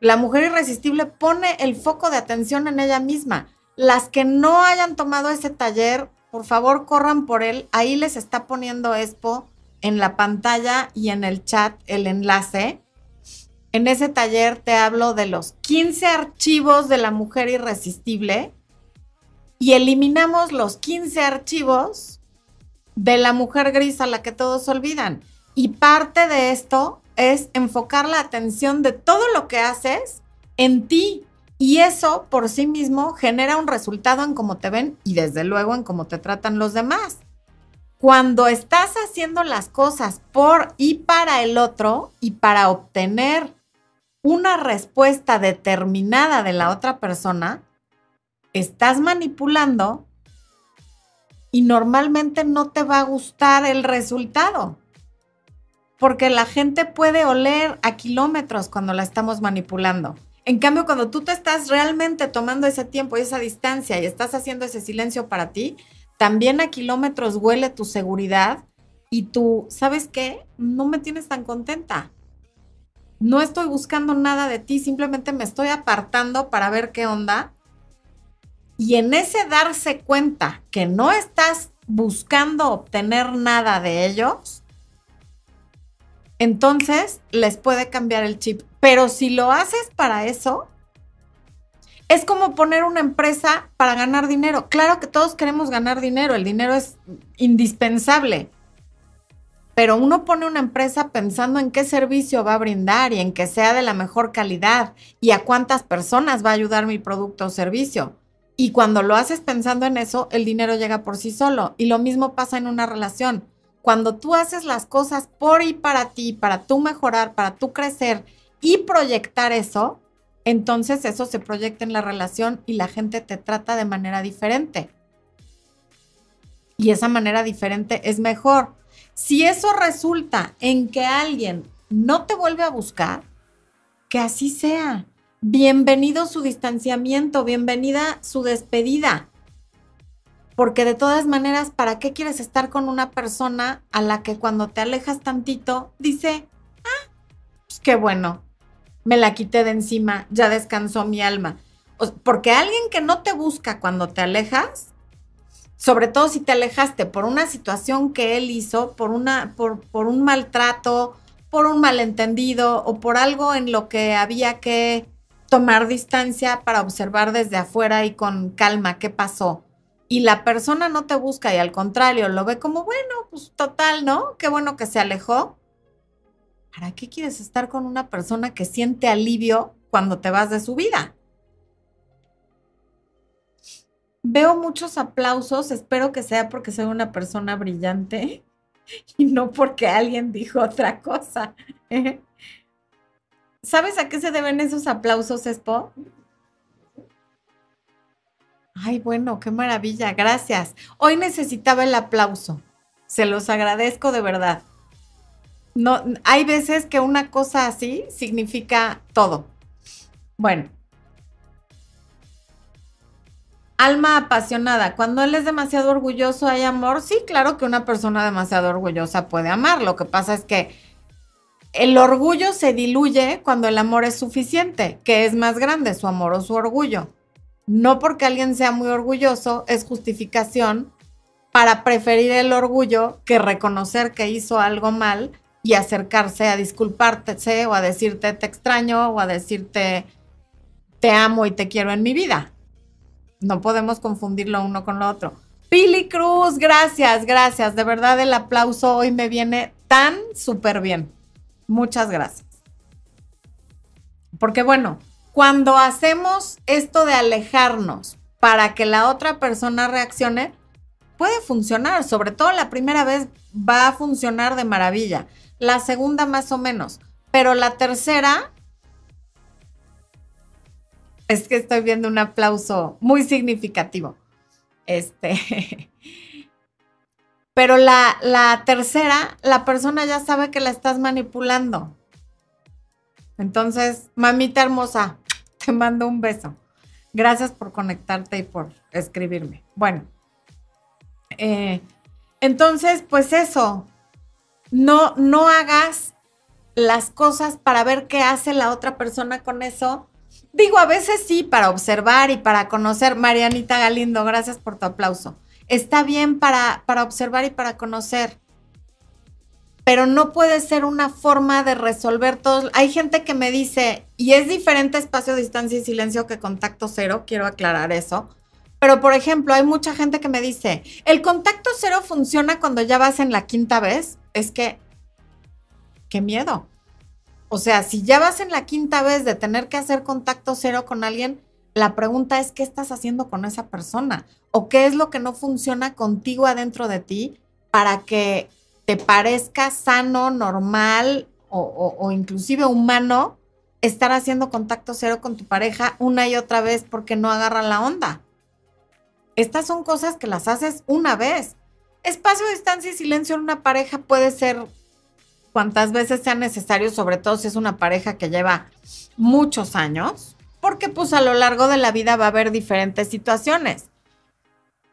La mujer irresistible pone el foco de atención en ella misma. Las que no hayan tomado ese taller, por favor corran por él. Ahí les está poniendo Expo en la pantalla y en el chat el enlace. En ese taller te hablo de los 15 archivos de la mujer irresistible y eliminamos los 15 archivos de la mujer gris a la que todos olvidan. Y parte de esto es enfocar la atención de todo lo que haces en ti. Y eso por sí mismo genera un resultado en cómo te ven y desde luego en cómo te tratan los demás. Cuando estás haciendo las cosas por y para el otro y para obtener una respuesta determinada de la otra persona, estás manipulando y normalmente no te va a gustar el resultado. Porque la gente puede oler a kilómetros cuando la estamos manipulando. En cambio, cuando tú te estás realmente tomando ese tiempo y esa distancia y estás haciendo ese silencio para ti, también a kilómetros huele tu seguridad y tú, ¿sabes qué? No me tienes tan contenta. No estoy buscando nada de ti, simplemente me estoy apartando para ver qué onda. Y en ese darse cuenta que no estás buscando obtener nada de ellos, entonces les puede cambiar el chip. Pero si lo haces para eso, es como poner una empresa para ganar dinero. Claro que todos queremos ganar dinero, el dinero es indispensable. Pero uno pone una empresa pensando en qué servicio va a brindar y en que sea de la mejor calidad y a cuántas personas va a ayudar mi producto o servicio. Y cuando lo haces pensando en eso, el dinero llega por sí solo. Y lo mismo pasa en una relación. Cuando tú haces las cosas por y para ti, para tú mejorar, para tú crecer y proyectar eso, entonces eso se proyecta en la relación y la gente te trata de manera diferente. Y esa manera diferente es mejor. Si eso resulta en que alguien no te vuelve a buscar, que así sea. Bienvenido su distanciamiento, bienvenida su despedida. Porque de todas maneras, ¿para qué quieres estar con una persona a la que cuando te alejas tantito dice, ah, pues qué bueno, me la quité de encima, ya descansó mi alma. porque alguien que no te busca cuando te alejas, sobre todo si te alejaste por una situación que él hizo, por, una, por, por un maltrato, por un malentendido o por algo en lo que había que tomar distancia para observar desde afuera y con calma qué pasó. Y la persona no te busca y al contrario lo ve como, bueno, pues total, ¿no? Qué bueno que se alejó. ¿para qué quieres estar con una persona que siente alivio cuando te vas de su vida? Veo muchos aplausos, espero que sea porque soy una persona brillante y no porque alguien dijo otra cosa. ¿Sabes a qué se deben esos aplausos, Espo? Ay, bueno, qué maravilla, gracias. Hoy necesitaba el aplauso. Se los agradezco de verdad. No, hay veces que una cosa así significa todo. Bueno. Alma apasionada. Cuando él es demasiado orgulloso, ¿hay amor? Sí, claro que una persona demasiado orgullosa puede amar. Lo que pasa es que el orgullo se diluye cuando el amor es suficiente. que es más grande, su amor o su orgullo? No porque alguien sea muy orgulloso es justificación para preferir el orgullo que reconocer que hizo algo mal y acercarse a disculparte o a decirte te extraño o a decirte te amo y te quiero en mi vida. No podemos confundirlo uno con lo otro. Pili Cruz, gracias, gracias. De verdad el aplauso hoy me viene tan súper bien. Muchas gracias. Porque bueno, cuando hacemos esto de alejarnos para que la otra persona reaccione, puede funcionar. Sobre todo la primera vez va a funcionar de maravilla la segunda más o menos, pero la tercera es que estoy viendo un aplauso muy significativo. Este. Pero la, tercera, la persona ya sabe que la estás manipulando. Entonces, mamita hermosa, te mando un beso. Gracias por conectarte y por escribirme. Bueno, eh, entonces, pues eso, no, no hagas las cosas para ver qué hace la otra persona con eso. Digo, a veces sí, para observar y para conocer. Marianita Galindo, gracias por tu aplauso. Está bien para, para observar y para conocer, pero no puede ser una forma de resolver todos. Hay gente que me dice, y es diferente espacio, distancia y silencio que contacto cero, quiero aclarar eso. Pero, por ejemplo, hay mucha gente que me dice, el contacto cero funciona cuando ya vas en la quinta vez es que, qué miedo. O sea, si ya vas en la quinta vez de tener que hacer contacto cero con alguien, la pregunta es, ¿qué estás haciendo con esa persona? ¿O qué es lo que no funciona contigo adentro de ti para que te parezca sano, normal o, inclusive humano estar haciendo contacto cero con tu pareja una y otra vez porque no agarra la onda? Estas son cosas que las haces una vez. Espacio, distancia y silencio en una pareja puede ser cuantas veces sea necesario, sobre todo si es una pareja que lleva muchos años, porque pues a lo largo de la vida va a haber diferentes situaciones.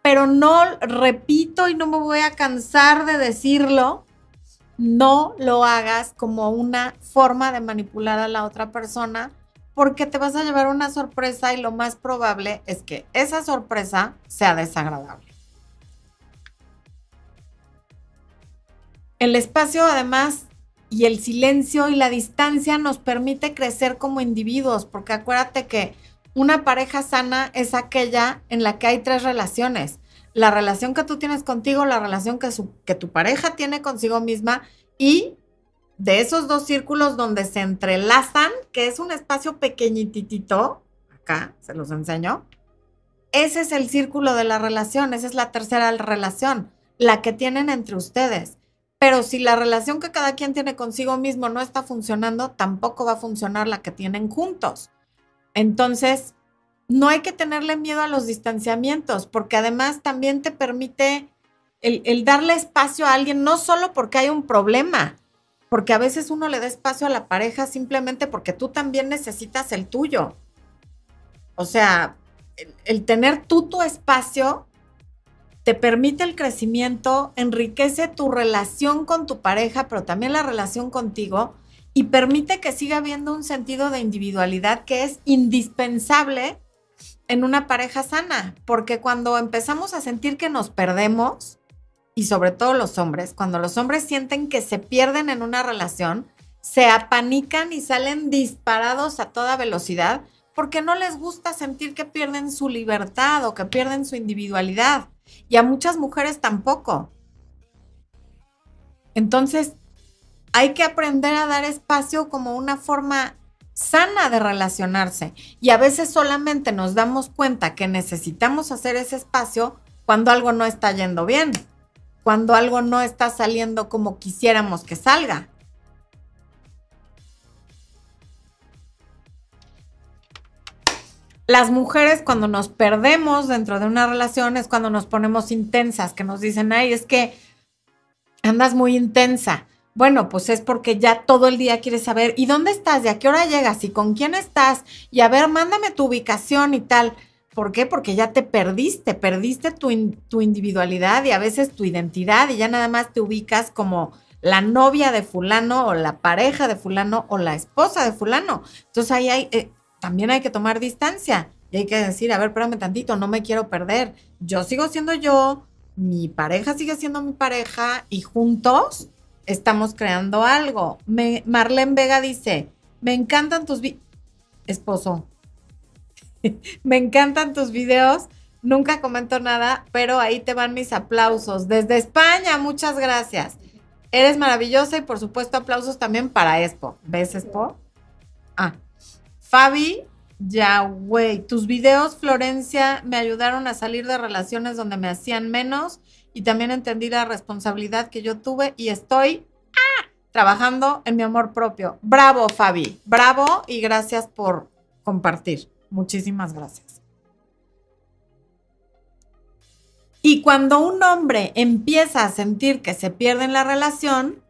Pero no, repito y no me voy a cansar de decirlo, no lo hagas como una forma de manipular a la otra persona, porque te vas a llevar una sorpresa y lo más probable es que esa sorpresa sea desagradable. El espacio además y el silencio y la distancia nos permite crecer como individuos, porque acuérdate que una pareja sana es aquella en la que hay tres relaciones. La relación que tú tienes contigo, la relación que, tu pareja tiene consigo misma y de esos dos círculos donde se entrelazan, que es un espacio pequeñitito, acá se los enseño, ese es el círculo de la relación, esa es la tercera relación, la que tienen entre ustedes. Pero si la relación que cada quien tiene consigo mismo no está funcionando, tampoco va a funcionar la que tienen juntos. Entonces, no hay que tenerle miedo a los distanciamientos, porque además también te permite el, darle espacio a alguien, no solo porque hay un problema, porque a veces uno le da espacio a la pareja simplemente porque tú también necesitas el tuyo. O sea, el tener tú tu espacio te permite el crecimiento, enriquece tu relación con tu pareja, pero también la relación contigo y permite que siga habiendo un sentido de individualidad que es indispensable en una pareja sana, porque cuando empezamos a sentir que nos perdemos, y sobre todo los hombres, cuando los hombres sienten que se pierden en una relación, se apanican y salen disparados a toda velocidad porque no les gusta sentir que pierden su libertad o que pierden su individualidad. Y a muchas mujeres tampoco. Entonces, hay que aprender a dar espacio como una forma sana de relacionarse. Y a veces solamente nos damos cuenta que necesitamos hacer ese espacio cuando algo no está yendo bien, cuando algo no está saliendo como quisiéramos que salga. Las mujeres cuando nos perdemos dentro de una relación es cuando nos ponemos intensas, que nos dicen, ay, es que andas muy intensa. Bueno, pues es porque ya todo el día quieres saber, ¿y dónde estás? ¿Y a qué hora llegas? ¿Y con quién estás? Y a ver, mándame tu ubicación y tal. ¿Por qué? Porque ya te perdiste, perdiste tu, tu individualidad y a veces tu identidad y ya nada más te ubicas como la novia de fulano o la pareja de fulano o la esposa de fulano. Entonces ahí hay, eh, también hay que tomar distancia y hay que decir, a ver, espérame tantito, no me quiero perder. Yo sigo siendo yo, mi pareja sigue siendo mi pareja y juntos estamos creando algo. Marlene Vega dice, me encantan tus esposo, me encantan tus videos. Nunca comento nada, pero ahí te van mis aplausos. Desde España, muchas gracias. Eres maravillosa y por supuesto aplausos también para Expo. ¿Ves Expo? Ah, Fabi güey, tus videos, Florencia, me ayudaron a salir de relaciones donde me hacían menos y también entendí la responsabilidad que yo tuve y estoy ah, trabajando en mi amor propio. Bravo, Fabi, bravo y gracias por compartir. Muchísimas gracias. Y cuando un hombre empieza a sentir que se pierde en la relación,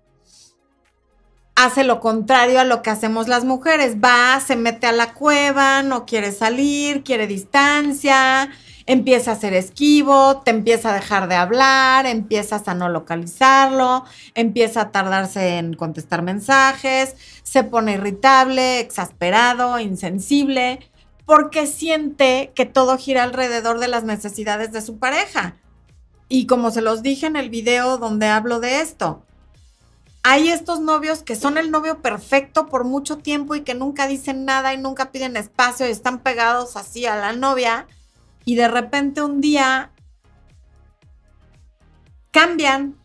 hace lo contrario a lo que hacemos las mujeres. Va, se mete a la cueva, no quiere salir, quiere distancia, empieza a ser esquivo, te empieza a dejar de hablar, empiezas a no localizarlo, empieza a tardarse en contestar mensajes, se pone irritable, exasperado, insensible, porque siente que todo gira alrededor de las necesidades de su pareja. Y como se los dije en el video donde hablo de esto, hay estos novios que son el novio perfecto por mucho tiempo y que nunca dicen nada y nunca piden espacio y están pegados así a la novia y de repente un día cambian,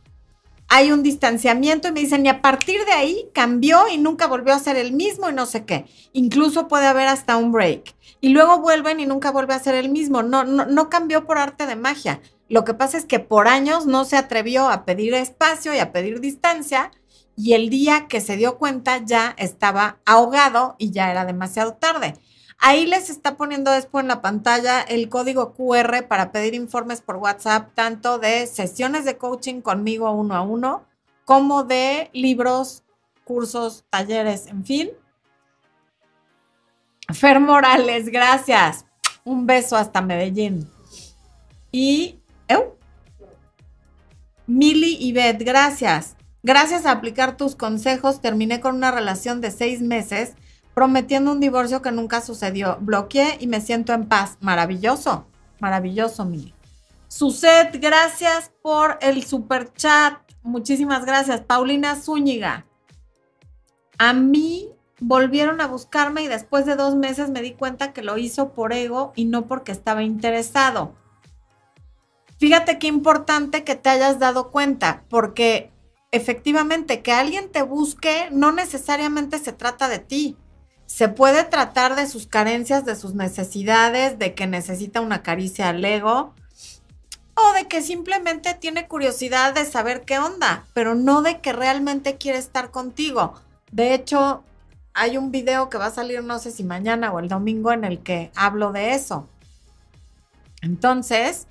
hay un distanciamiento y me dicen, y a partir de ahí cambió y nunca volvió a ser el mismo y no sé qué. Incluso puede haber hasta un break. Y luego vuelven y nunca vuelve a ser el mismo. No, no, no cambió por arte de magia. Lo que pasa es que por años no se atrevió a pedir espacio y a pedir distancia y el día que se dio cuenta ya estaba ahogado y ya era demasiado tarde. Ahí les está poniendo después en la pantalla el código QR para pedir informes por WhatsApp, tanto de sesiones de coaching conmigo uno a uno, como de libros, cursos, talleres, en fin. Fer Morales, gracias. Un beso hasta Medellín. Y ¿eu? Mili y Beth, gracias. Gracias a aplicar tus consejos, terminé con una relación de seis meses prometiendo un divorcio que nunca sucedió. Bloqueé y me siento en paz. Maravilloso, maravilloso, Mili. Suset, gracias por el super chat. Muchísimas gracias. Paulina Zúñiga. A mí volvieron a buscarme y después de dos meses me di cuenta que lo hizo por ego y no porque estaba interesado. Fíjate qué importante que te hayas dado cuenta, porque efectivamente que alguien te busque no necesariamente se trata de ti se puede tratar de sus carencias, de sus necesidades, de que necesita una caricia al ego o de que simplemente tiene curiosidad de saber qué onda, pero no de que realmente quiere estar contigo. De hecho, hay un video que va a salir no sé si mañana o el domingo en el que hablo de eso. Entonces,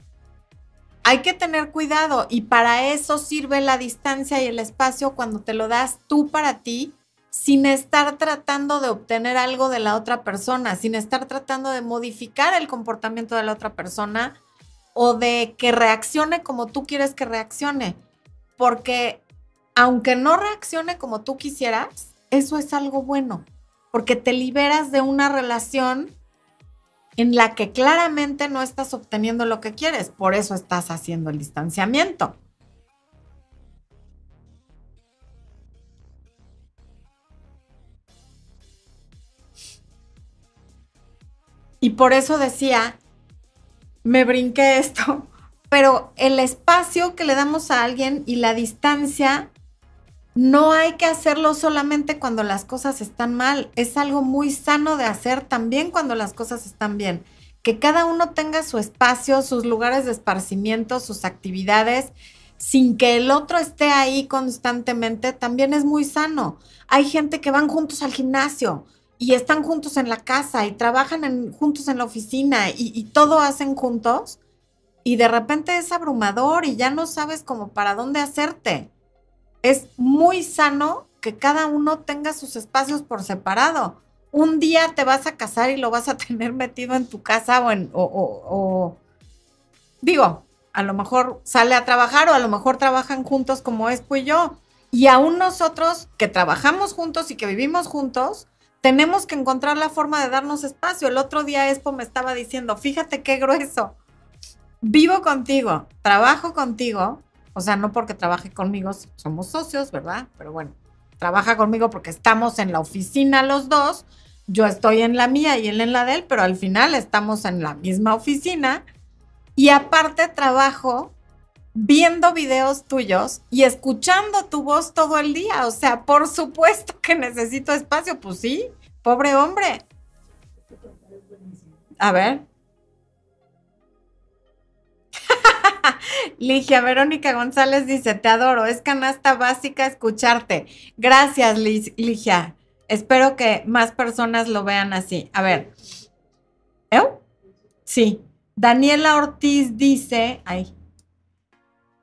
hay que tener cuidado y para eso sirve la distancia y el espacio cuando te lo das tú para ti sin estar tratando de obtener algo de la otra persona, sin estar tratando de modificar el comportamiento de la otra persona o de que reaccione como tú quieres que reaccione. Porque aunque no reaccione como tú quisieras, eso es algo bueno, porque te liberas de una relación en la que claramente no estás obteniendo lo que quieres, por eso estás haciendo el distanciamiento. Y por eso decía, me brinqué esto, pero el espacio que le damos a alguien y la distancia, no hay que hacerlo solamente cuando las cosas están mal, es algo muy sano de hacer también cuando las cosas están bien. Que cada uno tenga su espacio, sus lugares de esparcimiento, sus actividades, sin que el otro esté ahí constantemente, también es muy sano. Hay gente que van juntos al gimnasio, y están juntos en la casa y trabajan juntos en la oficina y, todo hacen juntos y de repente es abrumador y ya no sabes cómo para dónde hacerte. Es muy sano que cada uno tenga sus espacios por separado. Un día te vas a casar y lo vas a tener metido en tu casa o en, o digo, a lo mejor sale a trabajar o a lo mejor trabajan juntos como es y yo. Y aún nosotros que trabajamos juntos y que vivimos juntos, tenemos que encontrar la forma de darnos espacio. El otro día Expo me estaba diciendo, fíjate qué grueso. Vivo contigo, trabajo contigo, o sea, no porque trabaje conmigo, somos socios, ¿verdad? Pero bueno, trabaja conmigo porque estamos en la oficina los dos, yo estoy en la mía y él en la de él, pero al final estamos en la misma oficina y aparte trabajo viendo videos tuyos y escuchando tu voz todo el día. O sea, por supuesto que necesito espacio. Pues sí, pobre hombre. A ver. Ligia Verónica González dice, te adoro, es canasta básica escucharte. Gracias, Ligia. Espero que más personas lo vean así. A ver. ¿Eh? Sí. Daniela Ortiz dice, ay,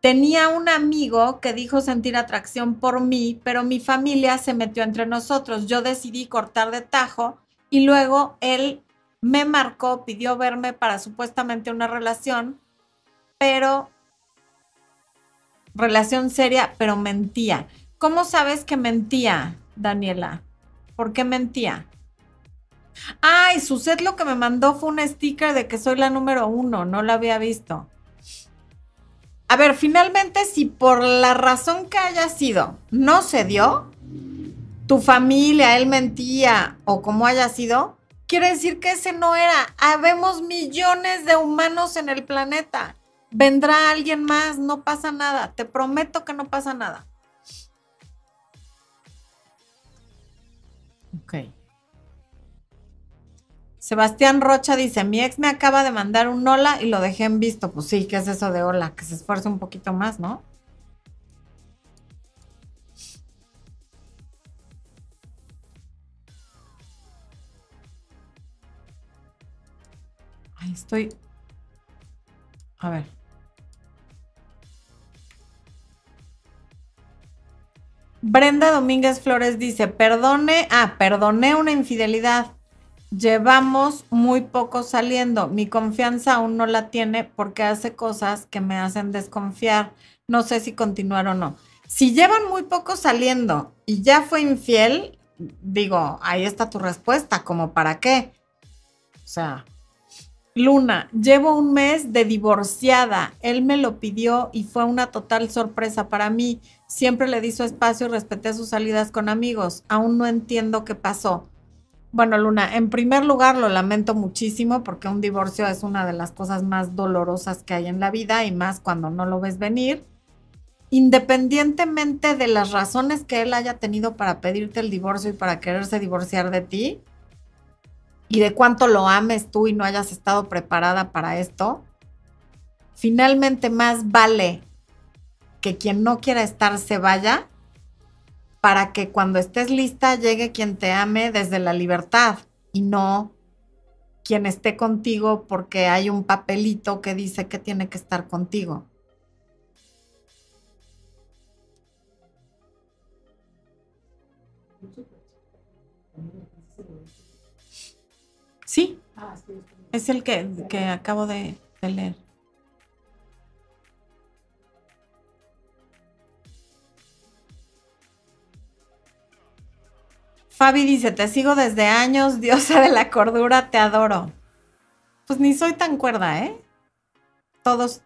Tenía un amigo que dijo sentir atracción por mí, pero mi familia se metió entre nosotros. Yo decidí cortar de tajo y luego él me marcó, pidió verme para supuestamente una relación, pero relación seria, pero mentía. ¿Cómo sabes que mentía, Daniela? ¿Por qué mentía? Ay, Suset lo que me mandó fue un sticker de que soy la número uno, no la había visto. A ver, finalmente, si por la razón que haya sido no se dio, tu familia, él mentía o como haya sido, quiere decir que ese no era. Habemos millones de humanos en el planeta vendrá alguien más, no pasa nada, te prometo que no pasa nada. Ok. Sebastián Rocha dice, mi ex me acaba de mandar un hola y lo dejé en visto. Pues sí, ¿qué es eso de hola? Que se esfuerce un poquito más, ¿no? Ahí estoy... A ver. Brenda Domínguez Flores dice, perdone, ah, perdoné una infidelidad. Llevamos muy poco saliendo. Mi confianza aún no la tiene porque hace cosas que me hacen desconfiar. No sé si continuar o no. Si llevan muy poco saliendo y ya fue infiel, digo, ahí está tu respuesta, como para qué. O sea, Luna, llevo un mes de divorciada. Él me lo pidió y fue una total sorpresa para mí. Siempre le di su espacio y respeté sus salidas con amigos. Aún no entiendo qué pasó. Bueno, Luna, en primer lugar lo lamento muchísimo porque un divorcio es una de las cosas más dolorosas que hay en la vida y más cuando no lo ves venir. Independientemente de las razones que él haya tenido para pedirte el divorcio y para quererse divorciar de ti, y de cuánto lo ames tú y no hayas estado preparada para esto, finalmente más vale que quien no quiera estar se vaya para que cuando estés lista llegue quien te ame desde la libertad y no quien esté contigo porque hay un papelito que dice que tiene que estar contigo. Sí. Es el que, acabo de, leer. Fabi dice, te sigo desde años, diosa de la cordura, te adoro. Pues ni soy tan cuerda, ¿eh? Todos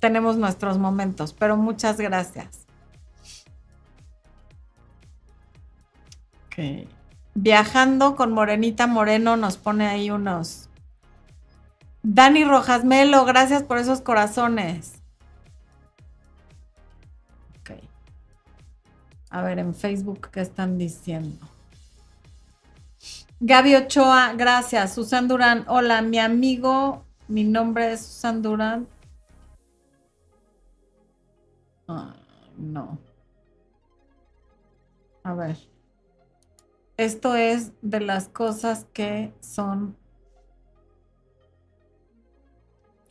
tenemos nuestros momentos, pero muchas gracias. Ok. Viajando con Morenita Moreno nos pone ahí unos. Dani Rojas Melo, gracias por esos corazones. Ok. A ver, en Facebook, ¿qué están diciendo? Gaby Ochoa, gracias. Susan Durán, hola, mi amigo, mi nombre es Susan Durán. Ah, no. A ver esto es de las cosas que son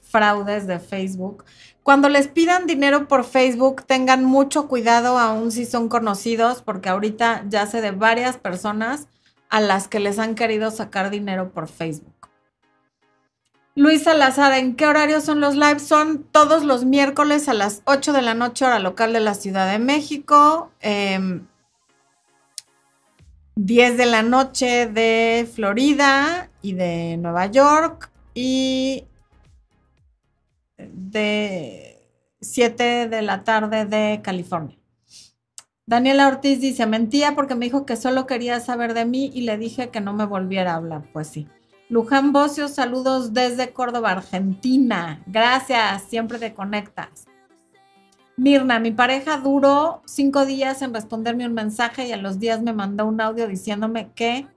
fraudes de Facebook. Cuando les pidan dinero por Facebook, tengan mucho cuidado aún si son conocidos, porque ahorita ya sé de varias personas a las que les han querido sacar dinero por Facebook. Luis Salazar, ¿en qué horario son los lives? Son todos los miércoles a las 8 de la noche, hora local de la Ciudad de México. Em, 10 de la noche de Florida y de Nueva York y de 7 de la tarde de California. Daniela Ortiz dice, mentía porque me dijo que solo quería saber de mí y le dije que no me volviera a hablar. Pues sí. Luján Bocio, saludos desde Córdoba, Argentina. Gracias, siempre te conectas. Mirna, mi pareja duró cinco días en responderme un mensaje y a los días me mandó un audio diciéndome que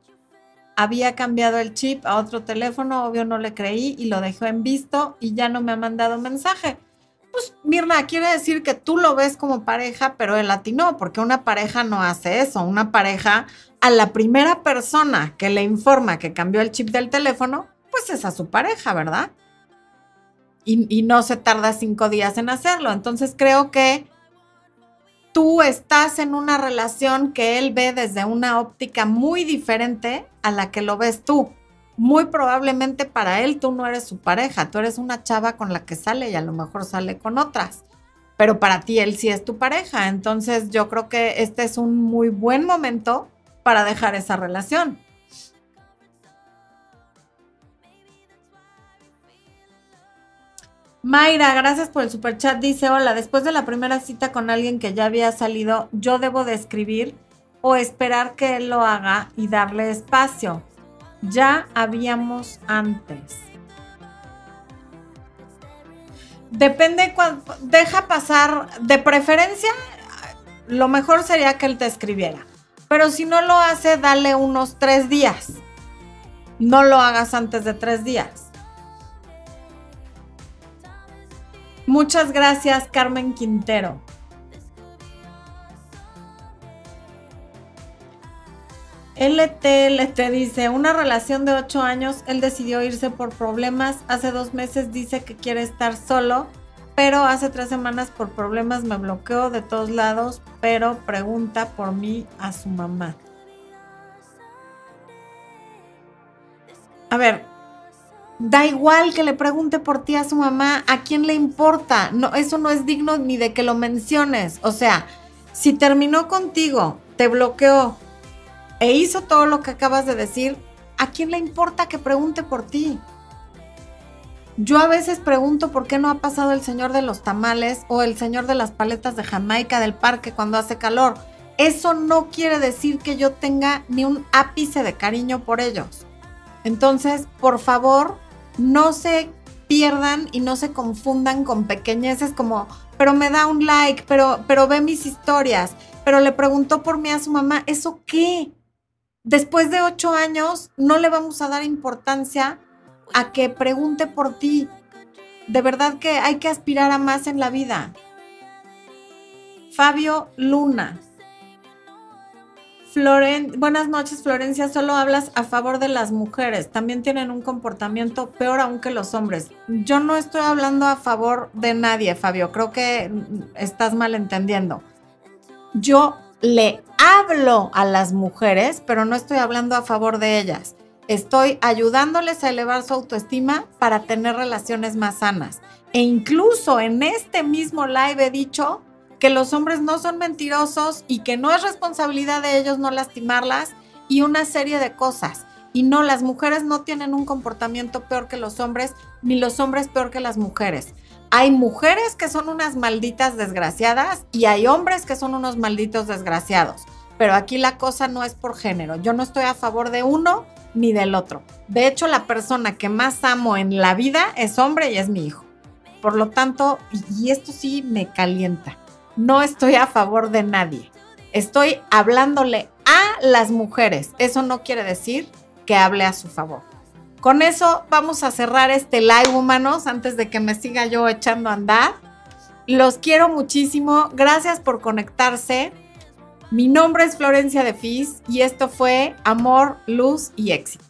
había cambiado el chip a otro teléfono, obvio no le creí y lo dejó en visto y ya no me ha mandado mensaje. Pues Mirna, quiere decir que tú lo ves como pareja, pero él a ti no, porque una pareja no hace eso. Una pareja a la primera persona que le informa que cambió el chip del teléfono, pues es a su pareja, ¿verdad? y, no se tarda cinco días en hacerlo. Entonces creo que tú estás en una relación que él ve desde una óptica muy diferente a la que lo ves tú. Muy probablemente para él tú no eres su pareja, tú eres una chava con la que sale y a lo mejor sale con otras, pero para ti él sí es tu pareja. Entonces yo creo que este es un muy buen momento para dejar esa relación. Mayra, gracias por el super chat. Dice, hola, después de la primera cita con alguien que ya había salido, yo debo de escribir o esperar que él lo haga y darle espacio. Ya habíamos antes. Depende, deja pasar, de preferencia, lo mejor sería que él te escribiera. Pero si no lo hace, dale unos tres días. No lo hagas antes de tres días. Muchas gracias, Carmen Quintero. LTLT dice, una relación de ocho años, él decidió irse por problemas, hace dos meses dice que quiere estar solo, pero hace tres semanas por problemas me bloqueó de todos lados, pero pregunta por mí a su mamá. A ver, da igual que le pregunte por ti a su mamá, ¿a quién le importa? No, eso no es digno ni de que lo menciones. O sea, si terminó contigo, te bloqueó, e hizo todo lo que acabas de decir, ¿a quién le importa que pregunte por ti? Yo a veces pregunto por qué no ha pasado el señor de los tamales o el señor de las paletas de Jamaica del parque cuando hace calor. Eso no quiere decir que yo tenga ni un ápice de cariño por ellos. Entonces, por favor, no se pierdan y no se confundan con pequeñeces como, pero me da un like, pero, pero ve mis historias, pero le preguntó por mí a su mamá, ¿eso qué? Después de ocho años no le vamos a dar importancia a que pregunte por ti. De verdad que hay que aspirar a más en la vida. Fabio Luna. Floren Buenas noches, Florencia. Solo hablas a favor de las mujeres. También tienen un comportamiento peor aún que los hombres. Yo no estoy hablando a favor de nadie, Fabio. Creo que estás malentendiendo. Yo le hablo a las mujeres, pero no estoy hablando a favor de ellas. Estoy ayudándoles a elevar su autoestima para tener relaciones más sanas. E incluso en este mismo live he dicho que los hombres no son mentirosos y que no es responsabilidad de ellos no lastimarlas y una serie de cosas. Y no, las mujeres no tienen un comportamiento peor que los hombres, ni los hombres peor que las mujeres. Hay mujeres que son unas malditas desgraciadas y hay hombres que son unos malditos desgraciados. Pero aquí la cosa no es por género. Yo no estoy a favor de uno ni del otro. De hecho, la persona que más amo en la vida es hombre y es mi hijo. Por lo tanto, y esto sí me calienta, no estoy a favor de nadie. Estoy hablándole a las mujeres. Eso no quiere decir que hable a su favor. Con eso vamos a cerrar este live, humanos, antes de que me siga yo echando a andar. Los quiero muchísimo. Gracias por conectarse. Mi nombre es Florencia de Fis y esto fue Amor, Luz y Éxito.